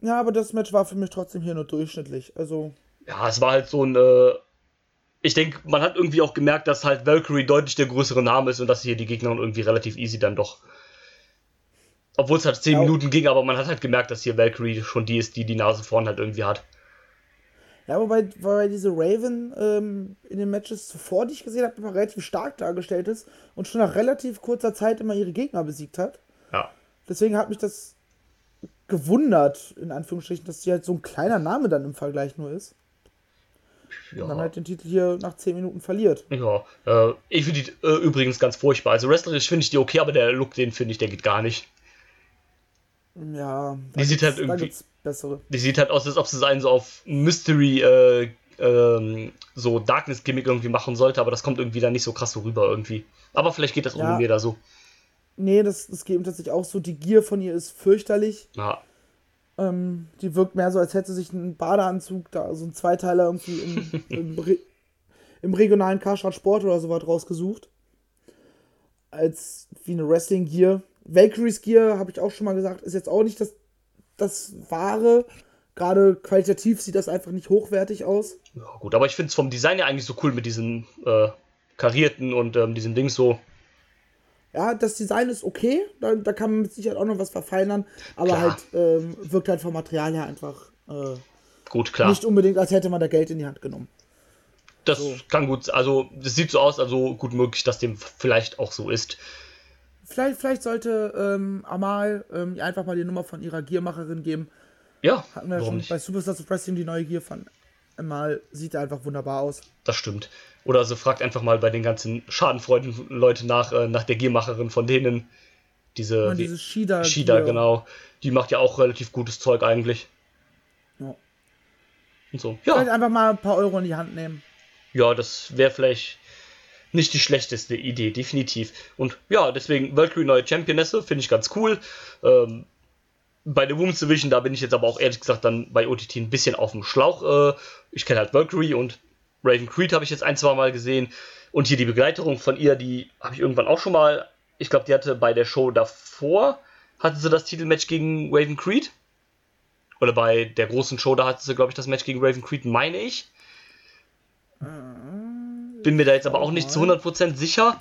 Ja, aber das Match war für mich trotzdem hier nur durchschnittlich. Also, Ja, es war halt so ein. Äh, ich denke, man hat irgendwie auch gemerkt, dass halt Valkyrie deutlich der größere Name ist und dass hier die Gegnerin irgendwie relativ easy dann doch. Obwohl es halt 10 Ja. Minuten ging, aber man hat halt gemerkt, dass hier Valkyrie schon die ist, die die Nase vorn halt irgendwie hat. Ja, wobei, wobei diese Raven ähm, in den Matches zuvor, die ich gesehen habe, immer relativ stark dargestellt ist und schon nach relativ kurzer Zeit immer ihre Gegner besiegt hat. Ja. Deswegen hat mich das gewundert, in Anführungsstrichen, dass sie halt so ein kleiner Name dann im Vergleich nur ist. Und dann Ja, halt den Titel hier nach 10 Minuten verliert. ja äh, ich finde die äh, übrigens ganz furchtbar. Also wrestlerisch finde ich die okay, aber der Look, den finde ich, der geht gar nicht. Ja, Die sieht halt Da irgendwie- bessere. Die sieht halt aus, als ob sie einen so auf Mystery, äh, ähm, so Darkness-Gimmick irgendwie machen sollte, aber das kommt irgendwie dann nicht so krass so rüber irgendwie. Aber vielleicht geht das Ja. mir da so. Nee, das, das geht ihm tatsächlich auch so. Die Gier von ihr ist fürchterlich. Ja, Ähm, die wirkt mehr so, als hätte sich ein Badeanzug, da so ein Zweiteiler irgendwie im, im, Re im regionalen Karstadt Sport oder sowas rausgesucht. Als wie eine Wrestling-Gear. Valkyries Gear, habe ich auch schon mal gesagt, ist jetzt auch nicht das, das wahre. Gerade qualitativ sieht das einfach nicht hochwertig aus. ja gut, aber ich finde es vom Design ja eigentlich so cool mit diesen äh, karierten und ähm, diesen Dings so. Ja, das Design ist okay, da, da kann man mit Sicherheit auch noch was verfeinern, aber Klar. halt ähm, wirkt halt vom Material her einfach äh, Gut, klar. nicht unbedingt, als hätte man da Geld in die Hand genommen. das so. kann gut, also das sieht so aus, also gut möglich, dass dem vielleicht auch so ist. Vielleicht, vielleicht sollte ähm, Amal ähm, einfach mal die Nummer von ihrer Gearmacherin geben. Ja, Hatten wir schon nicht? bei Superstars of Wrestling die neue Gear von Amal. Sieht einfach wunderbar aus. Das stimmt. Oder so fragt einfach mal bei den ganzen schadenfreudigen Leuten nach, äh, nach der Giermacherin von denen. Diese, wie- diese Shida. Shida, genau. Die macht ja auch relativ gutes Zeug eigentlich. Ja. Und so. Vielleicht Ja, einfach mal ein paar Euro in die Hand nehmen. ja das wäre vielleicht nicht die schlechteste Idee, definitiv. Und ja, deswegen Valkyrie neue Championesse, finde ich ganz cool. Ähm, bei der Women's Division, da bin ich jetzt aber auch ehrlich gesagt dann bei OTT ein bisschen auf dem Schlauch. Äh, ich kenne halt Valkyrie und Raven Creed habe ich jetzt ein, zwei Mal gesehen. Und hier die Begleiterung von ihr, die habe ich irgendwann auch schon mal. Ich glaube, die hatte bei der Show davor, hatte sie das Titelmatch gegen Raven Creed. Oder bei der großen Show, da hatte sie, glaube ich, das Match gegen Raven Creed, meine ich. Bin mir da jetzt aber auch nicht zu 100% sicher.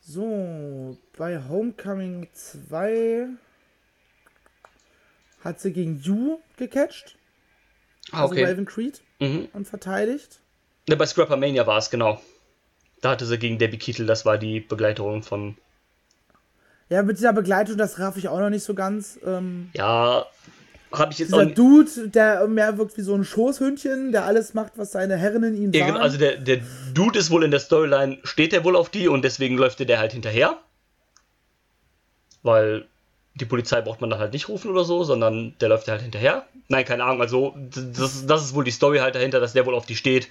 So, bei Homecoming 2 hat sie gegen Yu gecatcht. Ah, okay. Also Raven Creed. Mhm. Und verteidigt. Ne, bei Scrapper Mania war es, genau. Da hatte sie gegen Debbie Kittel, das war die Begleiterin von. Ja, mit dieser Begleitung, das raff ich auch noch nicht so ganz. Ähm, Ja, habe ich jetzt dieser auch. Dude, der mehr wirkt wie so ein Schoßhündchen, der alles macht, was seine Herrinnen ihm Ja, sagen. genau, also der, der Dude ist wohl in der Storyline, steht der wohl auf die und deswegen läuft der halt hinterher. Weil die Polizei braucht man dann halt nicht rufen oder so, sondern der läuft der halt hinterher. Nein, keine Ahnung, also das, das ist wohl die Story halt dahinter, dass der wohl auf die steht.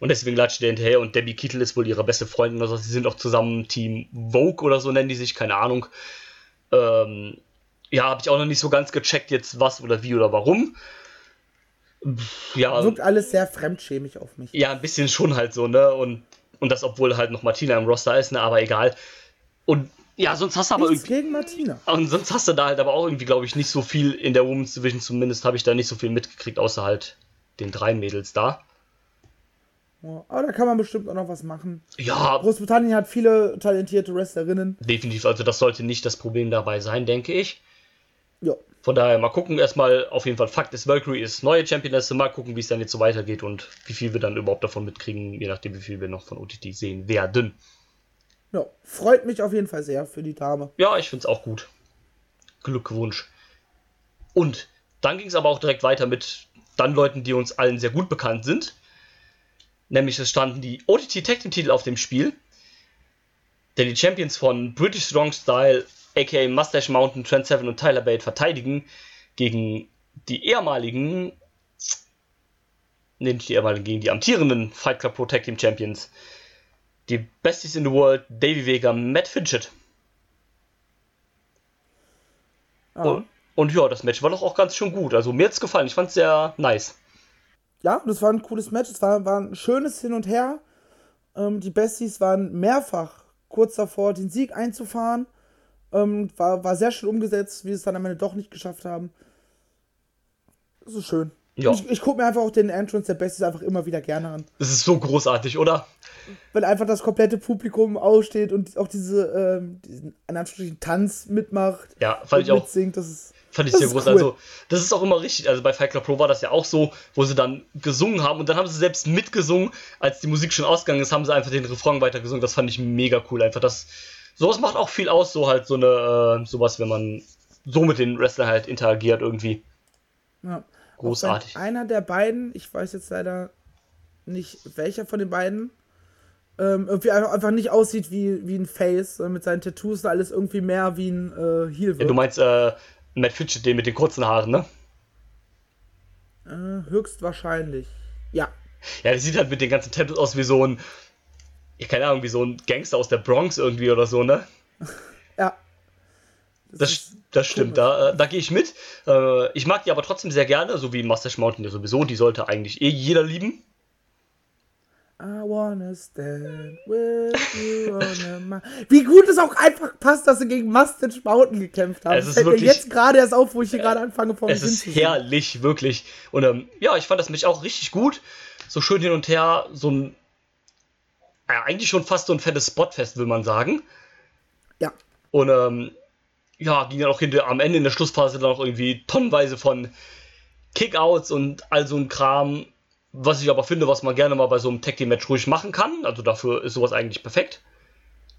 Und deswegen latscht der hinterher und Debbie Kittel ist wohl ihre beste Freundin oder so. Sie sind auch zusammen Team Vogue oder so nennen die sich, keine Ahnung. Ähm, ja, habe ich auch noch nicht so ganz gecheckt jetzt was oder wie oder warum. Ja, wirkt alles sehr fremdschämig auf mich. ja, ein bisschen schon halt so, ne? Und, und das, obwohl halt noch Martina im Roster ist, ne? Aber egal. Und ja, sonst hast du aber Nichts irgendwie. gegen Martina. Und sonst hast du da halt aber auch irgendwie, glaube ich, nicht so viel in der Women's Division, zumindest habe ich da nicht so viel mitgekriegt, außer halt den drei Mädels da. Ja, aber da kann man bestimmt auch noch was machen. Ja, Großbritannien hat viele talentierte Wrestlerinnen. definitiv. Also, das sollte nicht das Problem dabei sein, denke ich. Ja. Von daher mal gucken. Erstmal auf jeden Fall Fakt ist, Valkyrie ist neue Championess. Mal gucken, wie es dann jetzt so weitergeht und wie viel wir dann überhaupt davon mitkriegen, je nachdem, wie viel wir noch von OTT sehen werden. ja. Freut mich auf jeden Fall sehr für die Dame. Ja, ich finde es auch gut. Glückwunsch. Und dann ging es aber auch direkt weiter mit dann Leuten, die uns allen sehr gut bekannt sind. Nämlich es standen die OTT Tag Team Titel auf dem Spiel. Denn die Champions von British Strong Style, aka Mustache Mountain, Trent Seven und Tyler Bate verteidigen gegen die ehemaligen, nee, nicht die ehemaligen, gegen die amtierenden Fight Club Pro Tag Team Champions. Die Besties in the World, Davey Vega, Matt Fidget. Ja. Und, und ja, das Match war doch auch ganz schön gut. Also mir hat's gefallen. Ich fand's sehr nice. ja, das war ein cooles Match. Es war, war ein schönes Hin und Her. Ähm, die Besties waren mehrfach kurz davor, den Sieg einzufahren. Ähm, war, war sehr schön umgesetzt, wie sie es dann am Ende doch nicht geschafft haben. Das ist schön. Ja. Ich, ich gucke mir einfach auch den Entrance der Besties einfach immer wieder gerne an. Das ist so großartig, oder? Weil einfach das komplette Publikum aussteht und auch diese, ähm, diesen in Anführungsstrichen Tanz mitmacht. Ja, fand und ich auch. mitsingt. Das ist, Fand ich sehr groß. cool. Also, das ist auch immer richtig. Also bei Fight Club Pro war das ja auch so, wo sie dann gesungen haben und dann haben sie selbst mitgesungen, als die Musik schon ausgegangen ist, haben sie einfach den Refrain weitergesungen. Das fand ich mega cool. Einfach das. Sowas macht auch viel aus, so halt so eine, äh, sowas, wenn man so mit den Wrestlern halt interagiert irgendwie. Ja. Großartig. Einer der beiden, ich weiß jetzt leider nicht welcher von den beiden, ähm, irgendwie einfach, nicht aussieht wie, wie ein Face, sondern mit seinen Tattoos und alles irgendwie mehr wie ein äh, Heel Ja, du meinst äh, Matt Fidget, den mit den kurzen Haaren, ne? äh, höchstwahrscheinlich. Ja. Ja, der sieht halt mit den ganzen Tattoos aus wie so ein, ja, keine Ahnung, wie so ein Gangster aus der Bronx irgendwie oder so, ne? Ja. Das, ist das stimmt, da, äh, da gehe ich mit. Äh, ich mag die aber trotzdem sehr gerne, so wie Mustache Mountain ja sowieso. Die sollte eigentlich eh jeder lieben. I wanna stand with you on a Wie gut es auch einfach passt, dass sie gegen Mustache Mountain gekämpft haben. Es ist Fällt mir wirklich- jetzt gerade erst auf, wo ich hier gerade anfange vor Es mich ist herrlich, wirklich. Und ähm, ja, ich fand das Match auch richtig gut. So schön hin und her, so ein. Ja, eigentlich schon fast so ein fettes Spotfest, will man sagen. Ja. Und ähm, ja, ging dann auch hinter, am Ende in der Schlussphase dann auch irgendwie tonnenweise von Kickouts und all so ein Kram, was ich aber finde, was man gerne mal bei so einem Tag Team Match ruhig machen kann. Also dafür ist sowas eigentlich perfekt.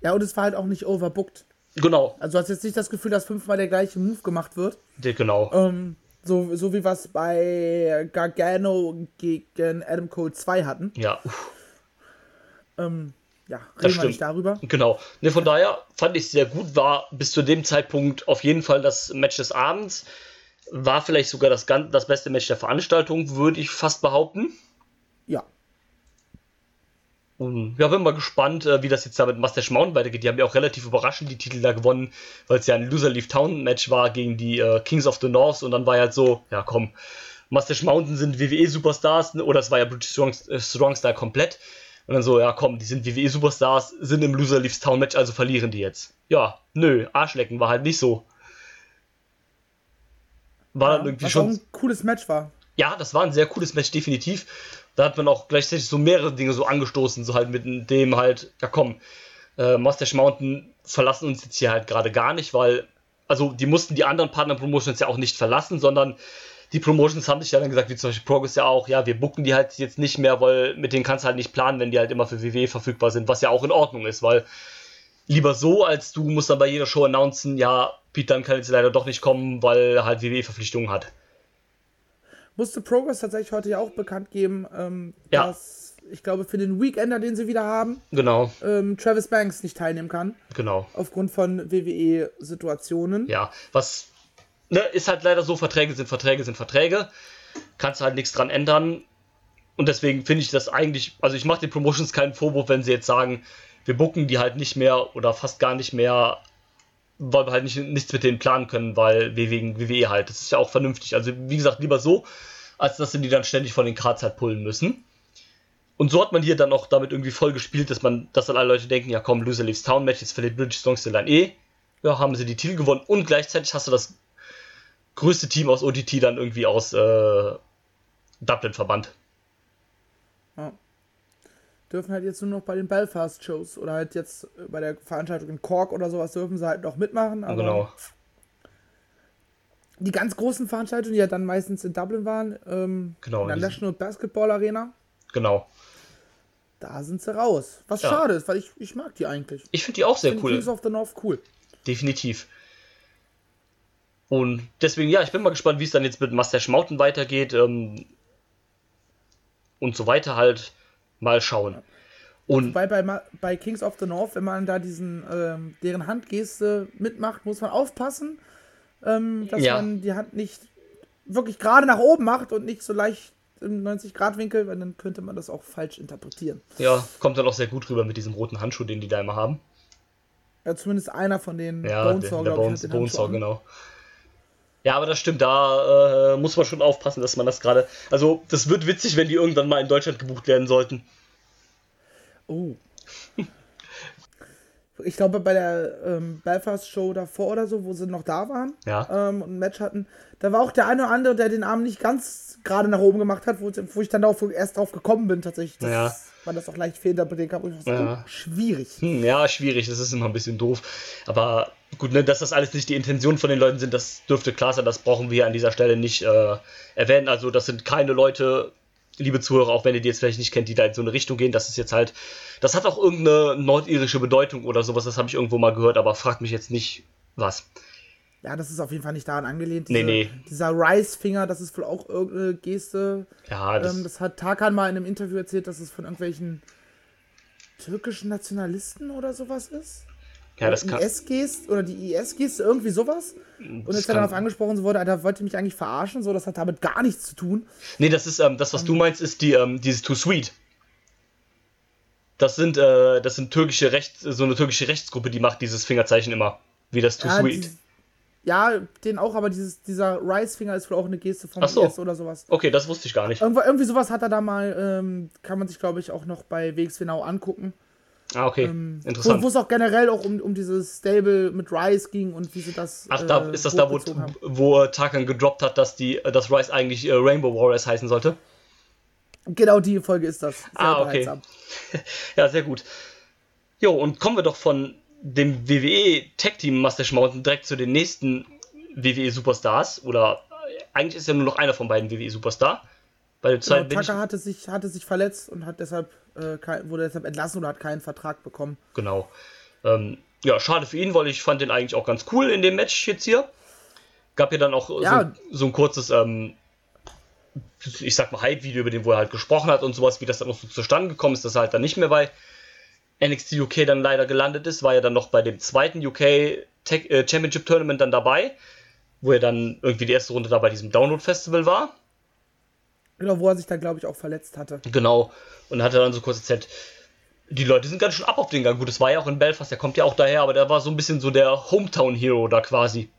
Ja, und es war halt auch nicht overbooked. Genau, Also du hast jetzt nicht das Gefühl, dass fünfmal der gleiche Move gemacht wird. der- genau. Ähm, so, so wie wir es bei Gargano gegen Adam Cole 2 hatten. Ja, uff, Ähm, ja, reden wir nicht darüber. genau. Ne, von daher fand ich es sehr gut, war bis zu dem Zeitpunkt auf jeden Fall das Match des Abends. War vielleicht sogar das, das beste Match der Veranstaltung, würde ich fast behaupten. Ja. Und ja, bin mal gespannt, äh, wie das jetzt da mit Mustache Mountain weitergeht. Die haben ja auch relativ überraschend die Titel da gewonnen, weil es ja ein Loser Leave Town Match war gegen die äh, Kings of the North und dann war ja halt so, ja komm, Mustache Mountain sind WWE Superstars oder es war ja British Strong, äh, Strong Style komplett. Und dann so, ja komm, die sind WWE Superstars, sind im Loser Leaves Town Match, also verlieren die jetzt. Ja, nö, Arschlecken war halt nicht so. War Ja, dann irgendwie was schon. auch ein cooles Match war. Ja, das war ein sehr cooles Match, definitiv. Da hat man auch gleichzeitig so mehrere Dinge so angestoßen, so halt mit dem halt, ja komm, äh, Mustache Mountain verlassen uns jetzt hier halt gerade gar nicht, weil, also die mussten die anderen Partner-Promotions ja auch nicht verlassen, sondern die Promotions haben sich ja dann gesagt, wie zum Beispiel Progress ja auch, ja, wir bucken die halt jetzt nicht mehr, weil mit denen kannst du halt nicht planen, wenn die halt immer für WWE verfügbar sind, was ja auch in Ordnung ist, weil lieber so, als du musst dann bei jeder Show announcen, ja, Pete Dunne kann jetzt leider doch nicht kommen, weil er halt WWE-Verpflichtungen hat. Musste Progress tatsächlich heute ja auch bekannt geben, ähm, Ja. dass ich glaube für den Weekender, den sie wieder haben, Genau, ähm, Travis Banks nicht teilnehmen kann. genau. Aufgrund von WWE-Situationen. Ja, was ne, ist halt leider so, Verträge sind Verträge sind Verträge. Kannst halt nichts dran ändern. Und deswegen finde ich das eigentlich, also ich mache den Promotions keinen Vorwurf, wenn sie jetzt sagen, wir bucken die halt nicht mehr oder fast gar nicht mehr, weil wir halt nicht, nichts mit denen planen können, weil wir wegen WWE halt. Das ist ja auch vernünftig. Also wie gesagt, lieber so, als dass sie die dann ständig von den Cards halt pullen müssen. Und so hat man hier dann auch damit irgendwie voll gespielt, dass man, dass dann alle Leute denken, ja komm, Loser Leaves Town Match, jetzt verliert British Strong Style eh. Ja, haben sie die Titel gewonnen und gleichzeitig hast du das größte Team aus OTT dann irgendwie aus äh, Dublin verbannt. Dürfen halt jetzt nur noch bei den Belfast-Shows oder halt jetzt äh, bei der Veranstaltung in Cork oder sowas dürfen sie halt noch mitmachen. Aber Genau. die ganz großen Veranstaltungen, die ja dann meistens in Dublin waren, ähm, Genau, in der die- National Basketball Arena, Genau. da sind sie raus. Was Ja. schade ist, weil ich, ich mag die eigentlich. Ich finde die auch sehr cool. Kings of the North cool. Definitiv. Und deswegen, ja, ich bin mal gespannt, wie es dann jetzt mit Mustache Mountain weitergeht. Ähm, und so weiter halt. Mal schauen. Und Weil bei, bei Kings of the North, wenn man da diesen, ähm, deren Handgeste mitmacht, muss man aufpassen, ähm, dass Ja. man die Hand nicht wirklich gerade nach oben macht und nicht so leicht im 90-Grad-Winkel, weil dann könnte man das auch falsch interpretieren. ja, kommt dann auch sehr gut rüber mit diesem roten Handschuh, den die da immer haben. Ja, zumindest einer von den Ja, der, Bonesaw, der ich, Bones, Bonesaw, an. Ja, aber das stimmt, da äh, muss man schon aufpassen, dass man das gerade. Also, das wird witzig, wenn die irgendwann mal in Deutschland gebucht werden sollten. Oh. Ich glaube, bei der ähm, Belfast-Show davor oder so, wo sie noch da waren Ja. ähm, und ein Match hatten, da war auch der eine oder andere, der den Arm nicht ganz gerade nach oben gemacht hat, wo, wo ich dann darauf, erst drauf gekommen bin, tatsächlich. Das, Ja. Weil das auch leicht fehlinterpretiert habe. Ich so, Ja. oh, schwierig. Hm, ja, schwierig, das ist immer ein bisschen doof. Aber gut, ne, dass das alles nicht die Intention von den Leuten sind, das dürfte klar sein, das brauchen wir an dieser Stelle nicht äh, erwähnen. Also, das sind keine Leute, liebe Zuhörer, auch wenn ihr die jetzt vielleicht nicht kennt, die da in so eine Richtung gehen. Das ist jetzt halt, das hat auch irgendeine nordirische Bedeutung oder sowas, das habe ich irgendwo mal gehört, aber fragt mich jetzt nicht, was. Ja, das ist auf jeden Fall nicht daran angelehnt. Nee, nee. Dieser Rice-Finger, das ist wohl auch irgendeine Geste. Ja, das, ähm, das hat Tarkan mal in einem Interview erzählt, dass es von irgendwelchen türkischen Nationalisten oder sowas ist. Ja, das kann. IS-Geste oder die IS-Geste, irgendwie sowas. Und dann kann- darauf angesprochen so wurde, Alter, wollte mich eigentlich verarschen, so, das hat damit gar nichts zu tun. Nee, das ist, ähm, das, was du meinst, ist die, ähm, dieses Too Sweet. Das sind, äh, das sind türkische Rechts, so eine türkische Rechtsgruppe, die macht dieses Fingerzeichen immer. Wie das Too Ja, Sweet. dies- ja, den auch, aber dieses, dieser Rice-Finger ist wohl auch eine Geste Ach so. IS oder sowas. Okay, das wusste ich gar nicht. Irgendwo, irgendwie sowas hat er da mal, ähm, kann man sich, glaube ich, auch noch bei WXW angucken. Ah, okay. Ähm, Wo Interessant. wo es auch generell auch um, um dieses Stable mit Rice ging und wie sie das. Ach, da äh, ist das da, wo, haben. wo Tarkan gedroppt hat, dass die, äh, dass Rice eigentlich äh, Rainbow Warriors heißen sollte. Genau die Folge ist das. Sehr Ah, okay. Ja, sehr gut. Jo, und kommen wir doch von dem WWE Tag Team Mustache Mountain direkt zu den nächsten WWE Superstars. Oder äh, eigentlich ist ja nur noch einer von beiden WWE Superstar. Bei dem Genau, bin ich. Tucker hatte sich, hatte sich verletzt und hat deshalb, äh, kein, wurde deshalb entlassen oder hat keinen Vertrag bekommen. Genau. Ähm, ja, schade für ihn, weil ich fand den eigentlich auch ganz cool in dem Match jetzt hier. Gab ja dann auch Ja. so, so ein kurzes, ähm, ich sag mal, Hype-Video, über den wo er halt gesprochen hat und sowas, wie das dann noch so zustande gekommen ist, dass er halt dann nicht mehr bei NXT UK dann leider gelandet ist, war er dann noch bei dem zweiten UK Tech, äh, Championship Tournament dann dabei, wo er dann irgendwie die erste Runde da bei diesem Download Festival war. Genau, wo er sich dann, glaube ich, auch verletzt hatte. Genau. Und hat er dann so kurz erzählt, die Leute sind ganz schön ab auf den Gang. Gut, das war ja auch in Belfast, der kommt ja auch daher, aber der war so ein bisschen so der Hometown-Hero da quasi.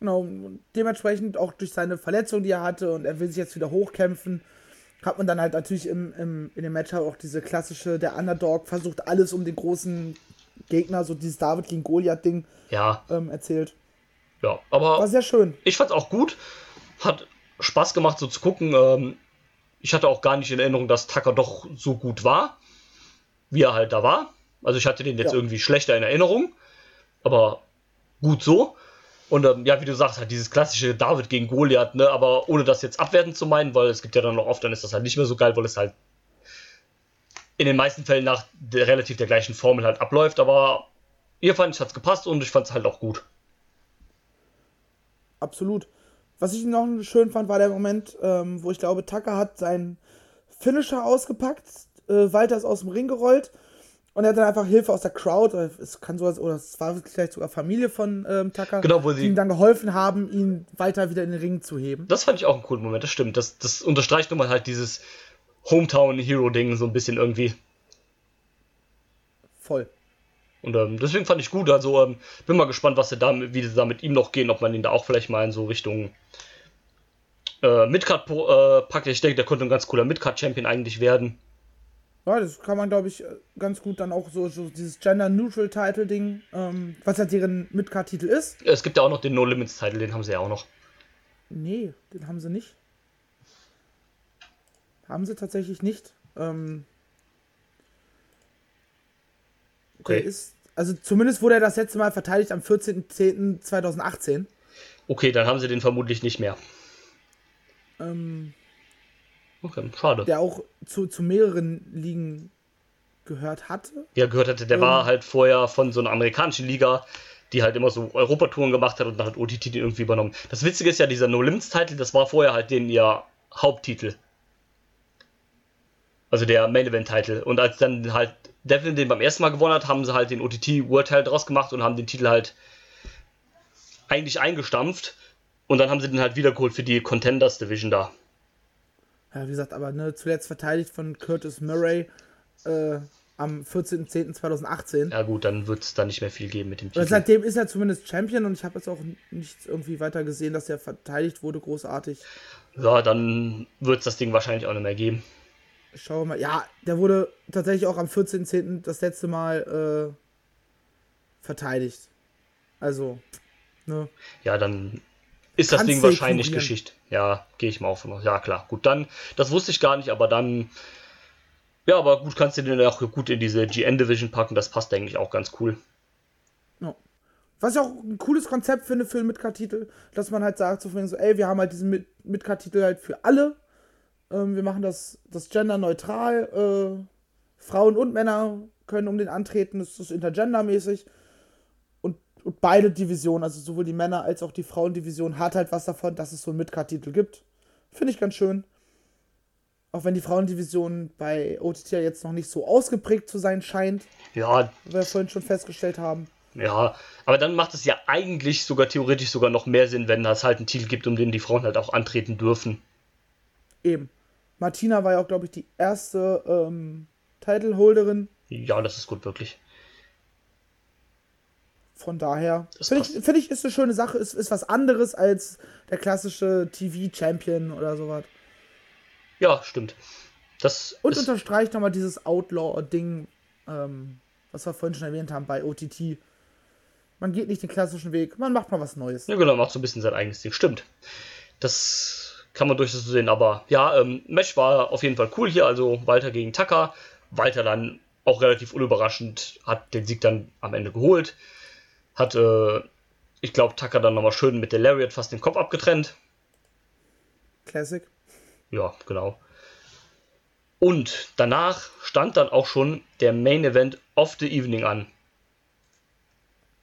Genau, dementsprechend auch durch seine Verletzung, die er hatte und er will sich jetzt wieder hochkämpfen, hat man dann halt natürlich im, im, in dem Match auch diese klassische, der Underdog versucht alles um den großen Gegner, so dieses David gegen Goliath-Ding ja. ähm, erzählt. Ja, aber. War sehr schön. Ich fand's auch gut. Hat Spaß gemacht, so zu gucken. Ähm, ich hatte auch gar nicht in Erinnerung, dass Tucker doch so gut war, wie er halt da war. Also ich hatte den jetzt ja. irgendwie schlechter in Erinnerung, aber gut so. Und ähm, ja, wie du sagst, halt dieses klassische David gegen Goliath, ne? aber ohne das jetzt abwerten zu meinen, weil es gibt ja dann noch oft, dann ist das halt nicht mehr so geil, weil es halt in den meisten Fällen nach der, relativ der gleichen Formel halt abläuft. Aber ihr fand, es hat gepasst und ich fand es halt auch gut. Absolut. Was ich noch schön fand, war der Moment, ähm, wo ich glaube, Tucker hat seinen Finisher ausgepackt, äh, Walter ist aus dem Ring gerollt und er hat dann einfach Hilfe aus der Crowd, oder es kann sowas, oder es war vielleicht sogar Familie von ähm, Tucker, genau, wo die ihm dann geholfen haben, ihn weiter wieder in den Ring zu heben. Das fand ich auch einen coolen Moment, das stimmt. Das, das unterstreicht nochmal halt dieses Hometown-Hero-Ding so ein bisschen irgendwie. Voll. Und ähm, deswegen fand ich gut. Also ähm, bin mal gespannt, was sie da, wie sie da mit ihm noch gehen, ob man ihn da auch vielleicht mal in so Richtung äh, Midcard äh, packt. Ich denke, der könnte ein ganz cooler Midcard-Champion eigentlich werden. Ja, das kann man, glaube ich, ganz gut dann auch so, so dieses Gender-Neutral-Title-Ding, ähm, was ja deren Midcard-Titel ist. Es gibt ja auch noch den No-Limits-Titel, den haben sie ja auch noch. Nee, den haben sie nicht. Haben sie tatsächlich nicht. Ähm, okay. Der ist, also zumindest wurde er das letzte Mal verteidigt am 14.10.2018. Okay, dann haben sie den vermutlich nicht mehr. Ähm, Okay, schade. Der auch zu, zu mehreren Ligen gehört hatte. Ja, gehört hatte. Der ähm, war halt vorher von so einer amerikanischen Liga, die halt immer so Europatouren gemacht hat und dann hat OTT den irgendwie übernommen. Das Witzige ist ja, dieser No Limits Titel, das war vorher halt den ihr Haupttitel. Also der Main Event Titel. Und als dann halt Devlin den beim ersten Mal gewonnen hat, haben sie halt den OTT World Title draus gemacht und haben den Titel halt eigentlich eingestampft. Und dann haben sie den halt wiedergeholt für die Contenders Division da ja, wie gesagt, aber ne, zuletzt verteidigt von Curtis Murray äh, am 14.10.2018. Ja gut, dann wird es da nicht mehr viel geben mit dem Titel. seitdem ist er zumindest Champion und ich habe jetzt auch nichts irgendwie weiter gesehen, dass er verteidigt wurde, großartig. Ja, dann wird es das Ding wahrscheinlich auch nicht mehr geben. Schauen wir mal. Ja, der wurde tatsächlich auch am 14.10. das letzte Mal äh, verteidigt. Also, ne? Ja, dann ist das Ding wahrscheinlich Geschichte. Ja, gehe ich mal auf. Ja, klar. Gut, dann, das wusste ich gar nicht, aber dann, ja, aber gut, kannst du den auch gut in diese GN Division packen. Das passt eigentlich auch ganz cool. Ja. Was ich auch ein cooles Konzept finde für einen Midcard-Titel, dass man halt sagt, so, so ey, wir haben halt diesen Midcard-Titel halt für alle. Ähm, wir machen das, das genderneutral. Äh, Frauen und Männer können um den antreten. Das ist intergendermäßig und beide Divisionen, also sowohl die Männer- als auch die Frauendivision, hat halt was davon, dass es so einen Midcard-Titel gibt. Finde ich ganz schön. Auch wenn die Frauendivision bei OTT jetzt noch nicht so ausgeprägt zu sein scheint. Ja. Wie wir vorhin schon festgestellt haben. Ja, aber dann macht es ja eigentlich sogar theoretisch sogar noch mehr Sinn, wenn es halt einen Titel gibt, um den die Frauen halt auch antreten dürfen. Eben. Martina war ja auch, glaube ich, die erste ähm, Titleholderin. Ja, das ist gut, wirklich. Von daher finde ich, find ich, ist eine schöne Sache, ist, ist was anderes als der klassische TV-Champion oder sowas. Ja, stimmt. Das Und unterstreicht nochmal dieses Outlaw-Ding, ähm, was wir vorhin schon erwähnt haben bei OTT. Man geht nicht den klassischen Weg, man macht mal was Neues. Ja, genau, macht so ein bisschen sein eigenes Ding. Stimmt. Das kann man durchaus so sehen, aber ja, ähm, Mesh war auf jeden Fall cool hier, also Walter gegen Tucker. Walter dann auch relativ unüberraschend hat den Sieg dann am Ende geholt. Hat, äh, ich glaube, Tucker dann nochmal schön mit der Lariat fast den Kopf abgetrennt. Classic. Ja, genau. Und danach stand dann auch schon der Main Event of the Evening an.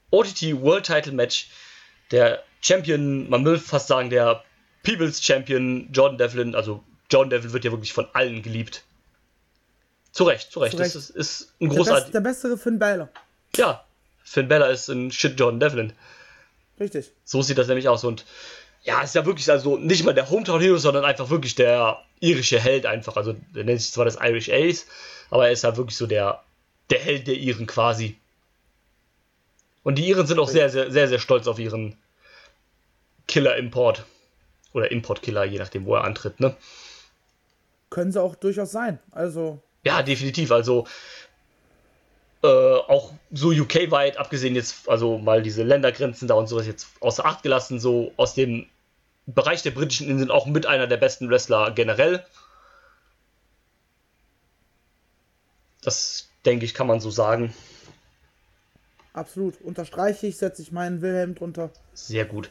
OTT World Title Match. Der Champion, man will fast sagen, der People's Champion Jordan Devlin, also Jordan Devlin wird ja wirklich von allen geliebt. Zu Recht, zu Recht. Zu Recht. Das ist, ist ein großartiger. Der, best, der bessere Finn Balor. Ja, Finn Bella ist ein Shit Jordan Devlin. Richtig. So sieht das nämlich aus. Und ja, ist ja wirklich also nicht mal der Hometown Hero, sondern einfach wirklich der irische Held einfach. Also der nennt sich zwar das Irish Ace, aber er ist halt wirklich so der der Held der Iren quasi. Und die Iren sind auch sehr, sehr, sehr, sehr stolz auf ihren Killer-Import. Oder Import-Killer, je nachdem, wo er antritt, ne? Können sie auch durchaus sein. Also. Ja, definitiv. Also, äh, auch so UK-weit, abgesehen jetzt, also mal diese Ländergrenzen da und sowas jetzt außer Acht gelassen, so aus dem Bereich der britischen Inseln auch mit einer der besten Wrestler generell. Das denke ich, kann man so sagen. Absolut. Unterstreiche ich, setze ich meinen Wilhelm drunter. Sehr gut.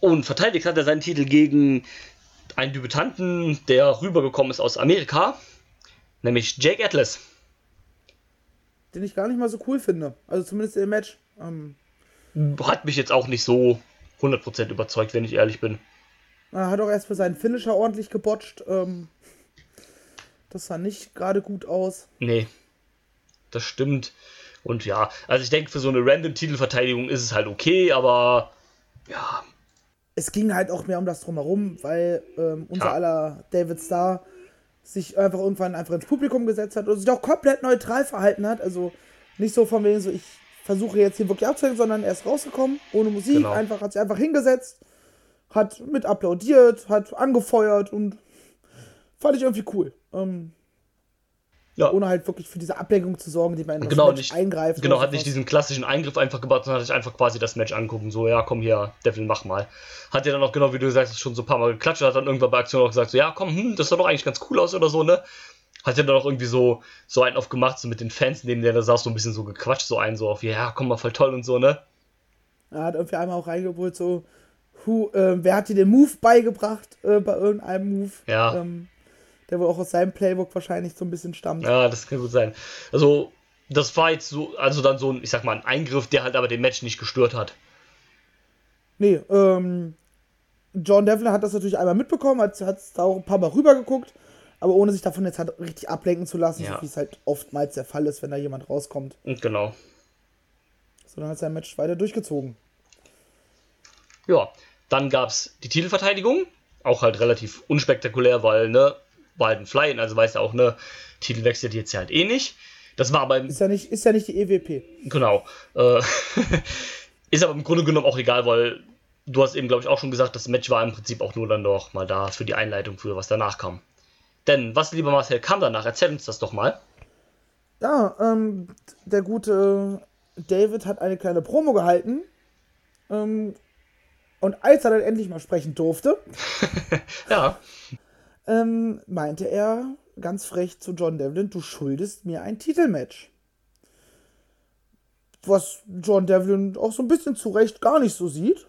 Und verteidigt hat er seinen Titel gegen einen Debütanten, der rübergekommen ist aus Amerika, nämlich Jake Atlas. Den ich gar nicht mal so cool finde. Also zumindest im Match. Ähm, Hat mich jetzt auch nicht so 100% überzeugt, wenn ich ehrlich bin. er hat auch erst für seinen Finisher ordentlich gebotcht. Ähm, das sah nicht gerade gut aus. Nee, das stimmt. Und ja, also ich denke, für so eine random Titelverteidigung ist es halt okay, aber ja, Es ging halt auch mehr um das Drumherum, weil ähm, unser Ja. aller David Starr sich einfach irgendwann einfach ins Publikum gesetzt hat und sich auch komplett neutral verhalten hat. Also nicht so von wegen so, ich versuche jetzt hier wirklich abzuhängen, sondern er ist rausgekommen, ohne Musik, Genau. einfach, hat sich einfach hingesetzt, hat mit applaudiert, hat angefeuert und fand ich irgendwie cool. Ähm, ja. ohne halt wirklich für diese Ablenkung zu sorgen, die man in das Genau, Match nicht, eingreift. genau, hat nicht diesen klassischen Eingriff einfach gebaut, sondern hat sich einfach quasi das Match angucken. So, ja, komm hier, Devil, mach mal. Hat ja dann auch genau, wie du gesagt hast, schon so ein paar Mal geklatscht und hat dann irgendwann bei Aktion auch gesagt, so, ja, komm, hm, das sah doch eigentlich ganz cool aus oder so, ne? Hat ja dann auch irgendwie so, so einen aufgemacht, so mit den Fans, neben der da saß, so ein bisschen so gequatscht, so einen so auf, ja, komm mal, voll toll und so, ne? Er hat irgendwie einmal auch reingeholt, so, who, äh, wer hat dir den Move beigebracht äh, bei irgendeinem Move? Ja. Ähm, der wohl auch aus seinem Playbook wahrscheinlich so ein bisschen stammt. Ja, das kann gut sein. Also, das war jetzt so, also dann so ein, ich sag mal, ein Eingriff, der halt aber den Match nicht gestört hat. Nee, ähm, John Devlin hat das natürlich einmal mitbekommen, hat es da auch ein paar Mal rübergeguckt, aber ohne sich davon jetzt halt richtig ablenken zu lassen, Ja. so wie es halt oftmals der Fall ist, wenn da jemand rauskommt. Und genau. Sondern hat sein Match weiter durchgezogen. Ja, dann gab's die Titelverteidigung. Auch halt relativ unspektakulär, weil, ne, war halt ein Fly, also weiß ja auch, ne, Titel wechselt jetzt ja halt eh nicht. Das war aber, Ist ja nicht, ist ja nicht die EWP. genau, äh, ist aber im Grunde genommen auch egal, weil du hast eben, glaube ich, auch schon gesagt, das Match war im Prinzip auch nur dann doch mal da für die Einleitung, für was danach kam. Denn, was, lieber Marcel, kam danach? Erzähl uns das doch mal. Ja, ähm, der gute David hat eine kleine Promo gehalten. Ähm, und als er dann endlich mal sprechen durfte, Ja, ähm, meinte er ganz frech zu John Devlin, du schuldest mir ein Titelmatch. Was John Devlin auch so ein bisschen zu Recht gar nicht so sieht.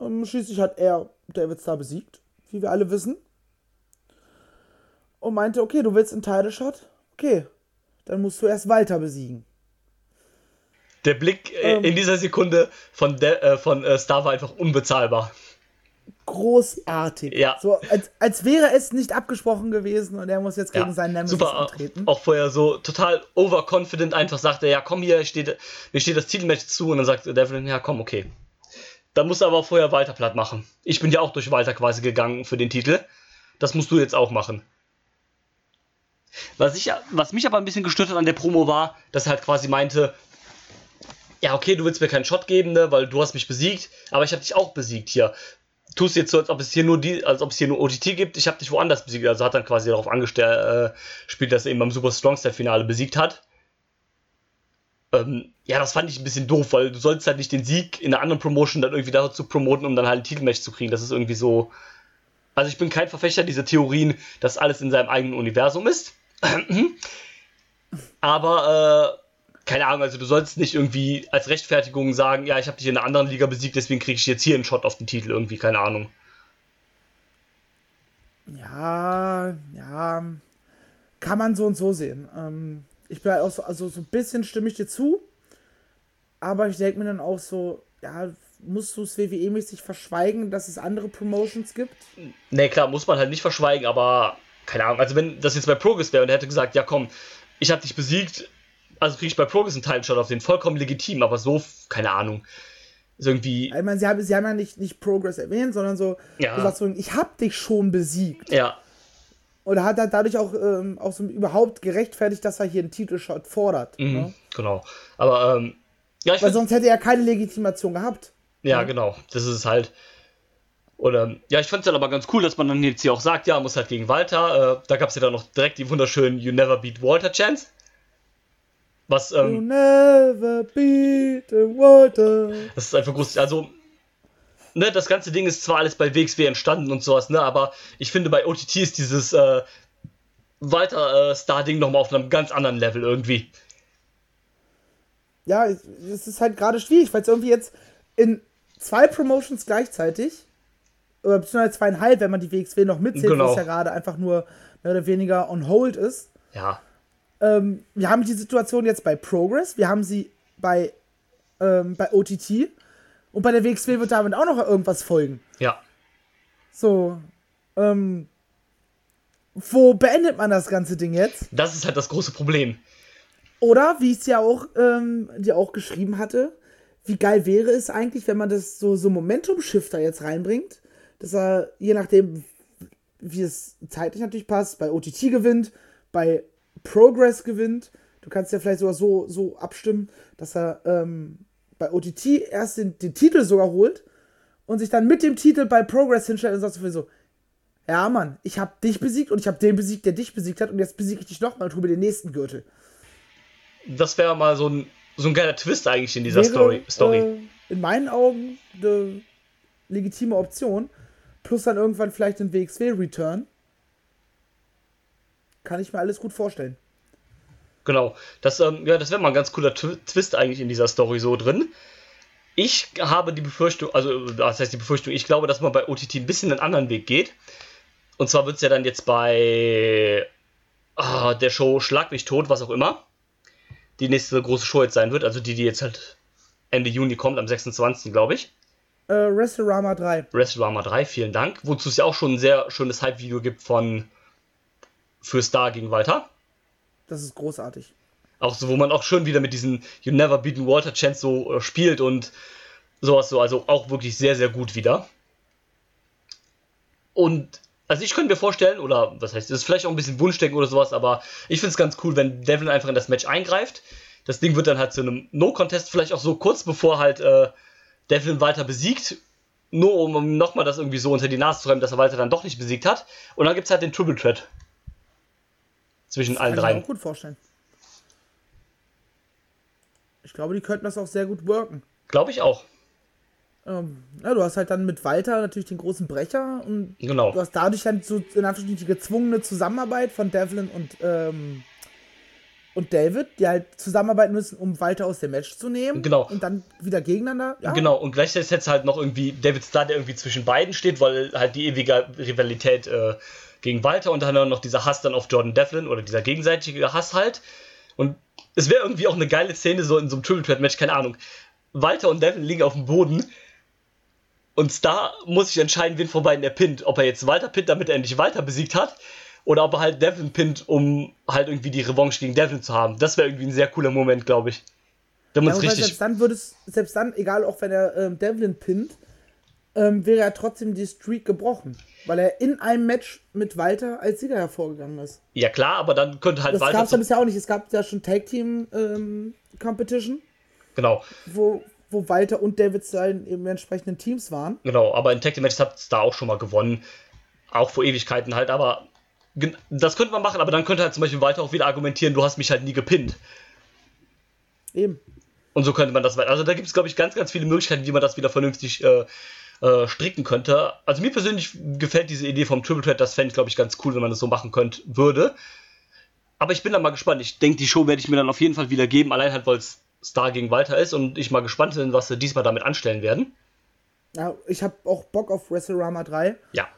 Ähm, schließlich hat er David Starr besiegt, wie wir alle wissen. Und meinte, okay, du willst einen Title Shot? Okay, dann musst du erst Walter besiegen. der Blick äh, Ähm. in dieser Sekunde von, De äh, von äh, Star war einfach unbezahlbar. Großartig. Ja. So, als, als wäre es nicht abgesprochen gewesen und er muss jetzt gegen Ja, seinen Nemesis super. antreten. Auch vorher so total overconfident einfach sagte, ja komm hier, steht, mir steht das Titelmatch zu und dann sagt Devlin, ja komm, okay. Dann musst du aber vorher Walter platt machen. Ich bin ja auch durch Walter quasi gegangen für den Titel. Das musst du jetzt auch machen. Was, ich, was mich aber ein bisschen gestört hat an der Promo war, dass er halt quasi meinte, ja okay, du willst mir keinen Shot geben, ne, weil du hast mich besiegt, aber ich habe dich auch besiegt hier. Tust jetzt so, als ob es hier nur die, als ob es hier nur OTT gibt, ich habe dich woanders besiegt. Also hat dann quasi darauf angestellt, äh, dass er ihn beim Super Strong Style Finale besiegt hat. Ähm, ja, das fand ich ein bisschen doof, weil du sollst halt nicht den Sieg in einer anderen Promotion dann irgendwie dazu promoten, um dann halt ein Titelmatch zu kriegen. Das ist irgendwie so. Also ich bin kein Verfechter dieser Theorien, dass alles in seinem eigenen Universum ist. Aber, äh, keine Ahnung, also du sollst nicht irgendwie als Rechtfertigung sagen, ja, ich habe dich in einer anderen Liga besiegt, deswegen kriege ich jetzt hier einen Shot auf den Titel, irgendwie, keine Ahnung. Ja, ja, kann man so und so sehen. Ähm, ich bin halt auch so, also so ein bisschen stimme ich dir zu, aber ich denke mir dann auch so, ja, musst du es WWE-mäßig verschweigen, dass es andere Promotions gibt? Nee, klar, muss man halt nicht verschweigen, aber keine Ahnung, also wenn das jetzt bei Progress wäre und er hätte gesagt, ja komm, ich habe dich besiegt, also kriege ich bei Progress einen Title-Shot auf den, vollkommen legitim, aber so, keine Ahnung, ist irgendwie, Ich meine, sie haben, sie haben ja nicht, nicht Progress erwähnt, sondern so Ja. gesagt, so, ich hab dich schon besiegt. ja, Und er hat dann dadurch auch, ähm, auch so überhaupt gerechtfertigt, dass er hier einen Titelshot fordert. Mhm, Ne? Genau. Aber ähm, ja, ich Weil sonst hätte er keine Legitimation gehabt. Ja, genau. Das ist es halt. Oder, ja, ich fand es dann aber ganz cool, dass man dann jetzt hier auch sagt, ja, muss halt gegen Walter. Äh, da gab es ja dann noch direkt die wunderschönen You Never Beat Walter Chance. Was, ähm, never beat the water. das ist einfach groß. Also, ne, das ganze Ding ist zwar alles bei WXW entstanden und sowas, ne, aber ich finde bei OTT ist dieses äh, Walter äh, Star-Ding nochmal auf einem ganz anderen Level irgendwie. Ja, es es ist halt gerade schwierig, weil es irgendwie jetzt in zwei Promotions gleichzeitig, oder beziehungsweise zweieinhalb, wenn man die WXW noch mitzählt, Genau. was ja gerade einfach nur mehr oder weniger on hold ist. Ja, Ähm, wir haben die Situation jetzt bei Progress, wir haben sie bei, ähm, bei OTT und bei der WXW wird damit auch noch irgendwas folgen. ja. So, ähm, wo beendet man das ganze Ding jetzt? Das ist halt das große Problem. Oder, wie ich es ja auch, ähm, dir auch geschrieben hatte, wie geil wäre es eigentlich, wenn man das so, so Momentum-Shifter jetzt reinbringt, dass er, je nachdem, wie es zeitlich natürlich passt, bei OTT gewinnt, bei Progress gewinnt. Du kannst ja vielleicht sogar so, so abstimmen, dass er ähm, bei OTT erst den, den Titel sogar holt und sich dann mit dem Titel bei Progress hinstellt und sagt so, ja Mann, ich habe dich besiegt und ich habe den besiegt, der dich besiegt hat und jetzt besiege ich dich nochmal und hole mir den nächsten Gürtel. Das wäre mal so ein, so ein geiler Twist eigentlich in dieser wäre, Story. Story. Äh, in meinen Augen eine legitime Option. Plus dann irgendwann vielleicht ein WXW-Return. Kann ich mir alles gut vorstellen. Genau. Das, ähm, ja, das wäre mal ein ganz cooler Tw Twist eigentlich in dieser Story so drin. Ich habe die Befürchtung, also das heißt die Befürchtung, ich glaube, dass man bei OTT ein bisschen einen anderen Weg geht. Und zwar wird es ja dann jetzt bei ah, der Show Schlag mich tot, was auch immer, die nächste große Show jetzt sein wird. Also die, die jetzt halt Ende Juni kommt, am 26. glaube ich. Äh, WrestleRama 3. WrestleMania 3, vielen Dank. Wozu es ja auch schon ein sehr schönes Hype-Video gibt von für Star gegen Walter. Das ist großartig. Auch so, wo man auch schön wieder mit diesen You Never Beaten Walter Chance so äh, spielt und sowas so. Also auch wirklich sehr, sehr gut wieder. Und also ich könnte mir vorstellen, oder was heißt, das ist vielleicht auch ein bisschen Wunschdenken oder sowas, aber ich finde es ganz cool, wenn Devlin einfach in das Match eingreift. Das Ding wird dann halt zu einem No-Contest, vielleicht auch so kurz bevor halt äh, Devlin Walter besiegt. Nur um nochmal das irgendwie so unter die Nase zu reiben, dass er Walter dann doch nicht besiegt hat. Und dann gibt es halt den Triple Threat. Zwischen allen Kann ich mir auch gut vorstellen. Ich glaube, die könnten das auch sehr gut worken. Glaube ich auch. Ähm, ja, du hast halt dann mit Walter natürlich den großen Brecher und Genau. du hast dadurch dann so in Anführungsstrichen die gezwungene Zusammenarbeit von Devlin und, ähm, und David, die halt zusammenarbeiten müssen, um Walter aus dem Match zu nehmen. Genau. Und dann wieder gegeneinander. Ja, Genau, und gleichzeitig jetzt halt noch irgendwie David Starr, der irgendwie zwischen beiden steht, weil halt die ewige Rivalität äh, gegen Walter und dann noch dieser Hass dann auf Jordan Devlin oder dieser gegenseitige Hass halt. Und es wäre irgendwie auch eine geile Szene so in so einem Triple Threat Match, keine Ahnung. Walter und Devlin liegen auf dem Boden und Star muss sich entscheiden, wen von beiden er pinnt. Ob er jetzt Walter pinnt, damit er endlich Walter besiegt hat, oder ob er halt Devlin pinnt, um halt irgendwie die Revanche gegen Devlin zu haben. Das wäre irgendwie ein sehr cooler Moment, glaube ich. Wenn man Ja, richtig. selbst dann würde es, selbst dann, egal auch wenn er ähm, Devlin pinnt, ähm, wäre er trotzdem die Streak gebrochen. Weil er in einem Match mit Walter als Sieger hervorgegangen ist. Ja klar, aber dann könnte halt Das Walter. gab es ja bisher auch nicht. Es gab ja schon Tag Team ähm, Competition, Genau. wo, wo Walter und David Stein im entsprechenden Teams waren. Genau, aber in Tag Team Matches hat es da auch schon mal gewonnen. Auch vor Ewigkeiten halt, aber das könnte man machen, aber dann könnte halt zum Beispiel Walter auch wieder argumentieren, du hast mich halt nie gepinnt. Eben. Und so könnte man das weiter. Also da gibt es, glaube ich, ganz, ganz viele Möglichkeiten, wie man das wieder vernünftig äh, äh, stricken könnte. Also mir persönlich gefällt diese Idee vom Triple Threat, das fände ich, glaube ich, ganz cool, wenn man das so machen könnte, würde. Aber ich bin da mal gespannt. Ich denke, die Show werde ich mir dann auf jeden Fall wieder geben, allein halt, weil es Star gegen Walter ist und ich mal gespannt bin, was sie diesmal damit anstellen werden. Ja, ich habe auch Bock auf WrestleRama 3. Ja.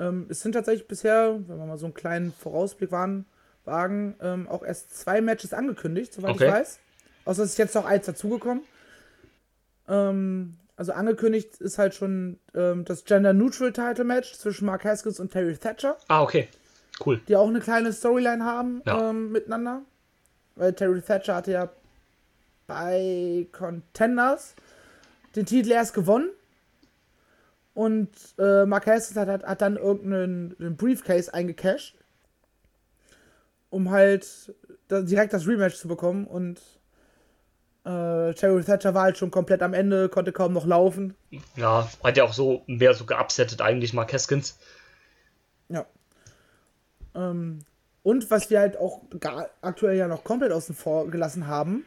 Ähm, es sind tatsächlich bisher, wenn wir mal so einen kleinen Vorausblick waren, wagen, ähm, auch erst zwei Matches angekündigt, soweit Okay. ich weiß. Außer es ist jetzt noch eins dazugekommen. Ähm, also angekündigt ist halt schon ähm, das Gender Neutral Title Match zwischen Mark Haskins und Terry Thatcher, Ah, okay. Cool. die auch eine kleine Storyline haben Ja. ähm, miteinander. Weil Terry Thatcher hatte ja bei Contenders den Titel erst gewonnen. Und äh, Mark Haskins hat, hat, hat dann irgendeinen einen Briefcase eingecashed um halt direkt das Rematch zu bekommen. Und äh, Terry Thatcher war halt schon komplett am Ende, konnte kaum noch laufen. Ja, hat ja auch so mehr so geupsettet eigentlich Mark Haskins. Ja. Ähm, und was wir halt auch gar, aktuell ja noch komplett außen vor gelassen haben,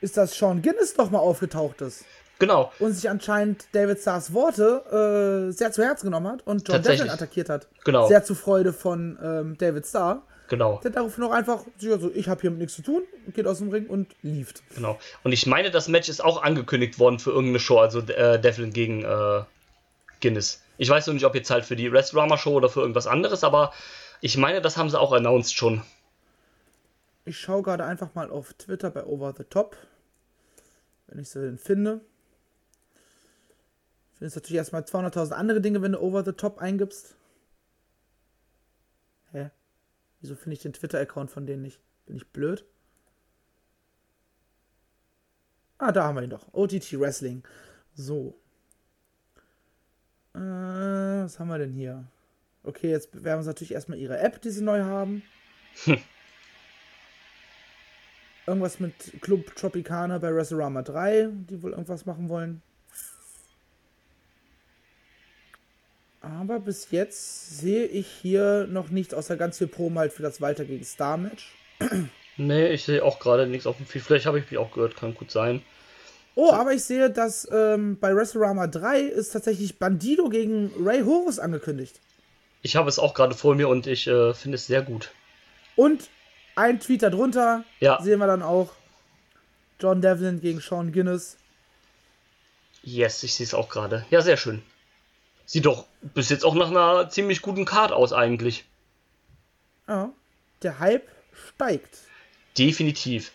ist, dass Sean Guinness nochmal aufgetaucht ist. Genau. Und sich anscheinend David Starrs Worte äh, sehr zu Herzen genommen hat und John Devlin attackiert hat. Genau. Sehr zur Freude von ähm, David Starr. Genau. Der daraufhin auch einfach, also ich habe hier nichts zu tun, geht aus dem Ring und lief. Genau. Und ich meine, das Match ist auch angekündigt worden für irgendeine Show, also äh, Devlin gegen äh, Guinness. Ich weiß noch nicht, ob jetzt halt für die Restaurama Show oder für irgendwas anderes, aber ich meine, das haben sie auch announced schon. Ich schaue gerade einfach mal auf Twitter bei Over the Top, wenn ich sie denn finde. Findest natürlich erstmal 200.000 andere Dinge, wenn du Over the Top eingibst. Wieso finde ich den Twitter-Account von denen nicht? Bin ich blöd? Ah, da haben wir ihn doch. OTT Wrestling. So. Äh, was haben wir denn hier? Okay, jetzt bewerben sie natürlich erstmal ihre App, die sie neu haben. Irgendwas mit Club Tropicana bei Resurama 3, die wohl irgendwas machen wollen. Aber bis jetzt sehe ich hier noch nichts außer ganz viel Promo halt für das Walter gegen Star Match. Nee, ich sehe auch gerade nichts auf dem Feed. Vielleicht habe ich mich auch gehört, kann gut sein. Oh, aber ich sehe, dass ähm, bei WrestleRama 3 ist tatsächlich Bandido gegen Ray Horus angekündigt. Ich habe es auch gerade vor mir und ich äh, finde es sehr gut. Und ein Tweet darunter Ja. sehen wir dann auch John Devlin gegen Sean Guinness. Yes, ich sehe es auch gerade. Ja, sehr schön. Sieht doch bis jetzt auch nach einer ziemlich guten Card aus eigentlich. Ja, der Hype steigt. Definitiv.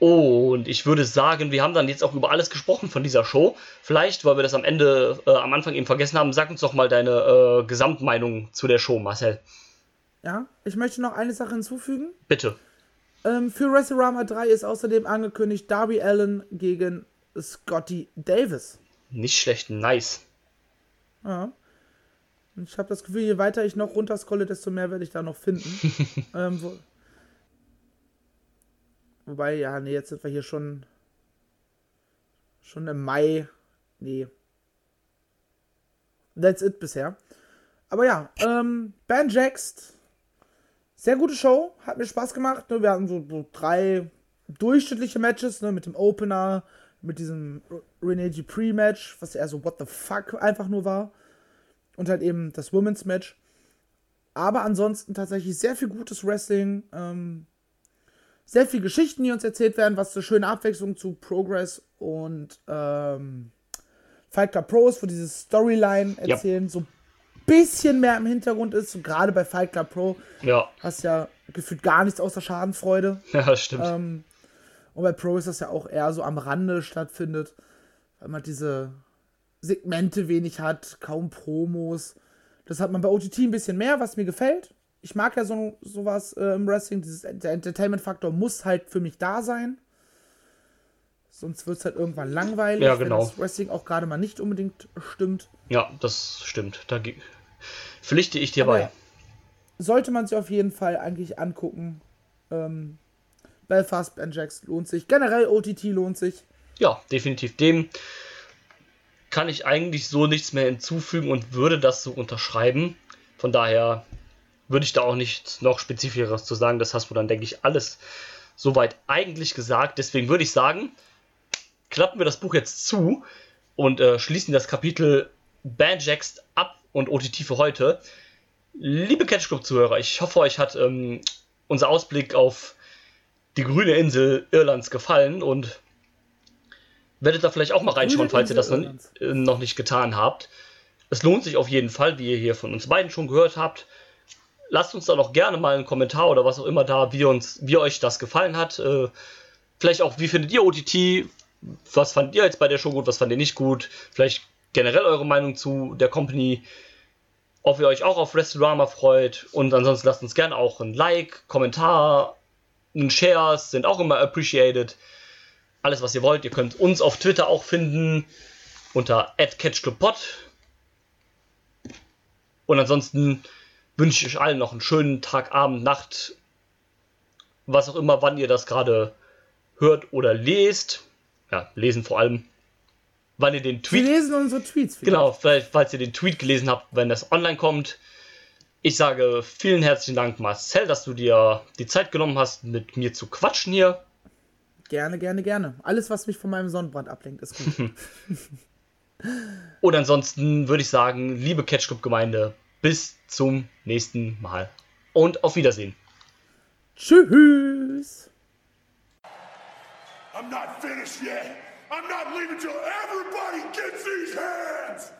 Und ich würde sagen, wir haben dann jetzt auch über alles gesprochen von dieser Show. Vielleicht, weil wir das am Ende, äh, am Anfang eben vergessen haben, sag uns doch mal deine äh, Gesamtmeinung zu der Show, Marcel. Ja, ich möchte noch eine Sache hinzufügen. Bitte. Ähm, für WrestleRama 3 ist außerdem angekündigt Darby Allen gegen Scotty Davis. Nicht schlecht, nice. Ja. Und ich habe das Gefühl, je weiter ich noch runterscrolle, desto mehr werde ich da noch finden. ähm, wo, wobei, ja, nee, jetzt sind wir hier schon schon im Mai. Nee. That's it bisher. Aber ja, ähm, Ben Jaxt, sehr gute Show, hat mir Spaß gemacht. Ne? Wir hatten so, so drei durchschnittliche Matches, ne? mit dem Opener, mit diesem Rene Dupree Match, was eher so what the fuck einfach nur war. Und halt eben das Women's Match. Aber ansonsten tatsächlich sehr viel gutes Wrestling. Ähm, sehr viel Geschichten, die uns erzählt werden, was eine schöne Abwechslung zu Progress und ähm, Fight Club Pros, wo diese Storyline Ja. erzählen, so ein bisschen mehr im Hintergrund ist. So gerade bei Fight Club Pro Ja, hast ja gefühlt gar nichts außer Schadenfreude. ja das stimmt. Ähm, und bei Pro ist das ja auch eher so am Rande stattfindet, weil man diese Segmente wenig hat, kaum Promos. Das hat man bei OTT ein bisschen mehr, was mir gefällt. Ich mag ja so sowas äh, im Wrestling. Dieses, der Entertainment-Faktor muss halt für mich da sein. Sonst wird es halt irgendwann langweilig, Ja, genau. wenn das Wrestling auch gerade mal nicht unbedingt stimmt. ja, das stimmt. Da pflichte ich dir Aber bei. ja, sollte man sich auf jeden Fall eigentlich angucken. Ähm, Belfast, Ben Jacks lohnt sich. Generell OTT lohnt sich. Ja, definitiv. Dem kann ich eigentlich so nichts mehr hinzufügen und würde das so unterschreiben. Von daher würde ich da auch nichts noch Spezifischeres zu sagen. Das hast du dann, denke ich, alles soweit eigentlich gesagt. Deswegen würde ich sagen, klappen wir das Buch jetzt zu und äh, schließen das Kapitel Banjax ab und OTT für heute. Liebe Catch Club-Zuhörer, ich hoffe, euch hat ähm, unser Ausblick auf die grüne Insel Irlands gefallen und werdet da vielleicht auch mal reinschauen, falls ihr das noch, äh, noch nicht getan habt. Es lohnt sich auf jeden Fall, wie ihr hier von uns beiden schon gehört habt. Lasst uns da doch gerne mal einen Kommentar oder was auch immer da, wie, uns, wie euch das gefallen hat. Äh, vielleicht auch, wie findet ihr OTT? Was fandet ihr jetzt bei der Show gut, was fandet ihr nicht gut? Vielleicht generell eure Meinung zu der Company ob ihr euch auch auf Wrestlorama freut. Und ansonsten lasst uns gerne auch ein Like, Kommentar, Shares sind auch immer appreciated. Alles, was ihr wollt. Ihr könnt uns auf Twitter auch finden unter @catchclubpod. Und ansonsten wünsche ich euch allen noch einen schönen Tag, Abend, Nacht, was auch immer, wann ihr das gerade hört oder lest. Ja, lesen vor allem. Wann ihr den Tweet. Wir lesen unsere Tweets. Vielleicht. Genau, vielleicht, falls ihr den Tweet gelesen habt, wenn das online kommt. Ich sage vielen herzlichen Dank, Marcel, dass du dir die Zeit genommen hast, mit mir zu quatschen hier. Gerne, gerne, gerne. Alles, was mich von meinem Sonnenbrand ablenkt, ist gut. Und ansonsten würde ich sagen, liebe Catch-Club-Gemeinde, bis zum nächsten Mal. Und auf Wiedersehen. Tschüss. I'm not finished yet. I'm not leaving till everybody gets these hands.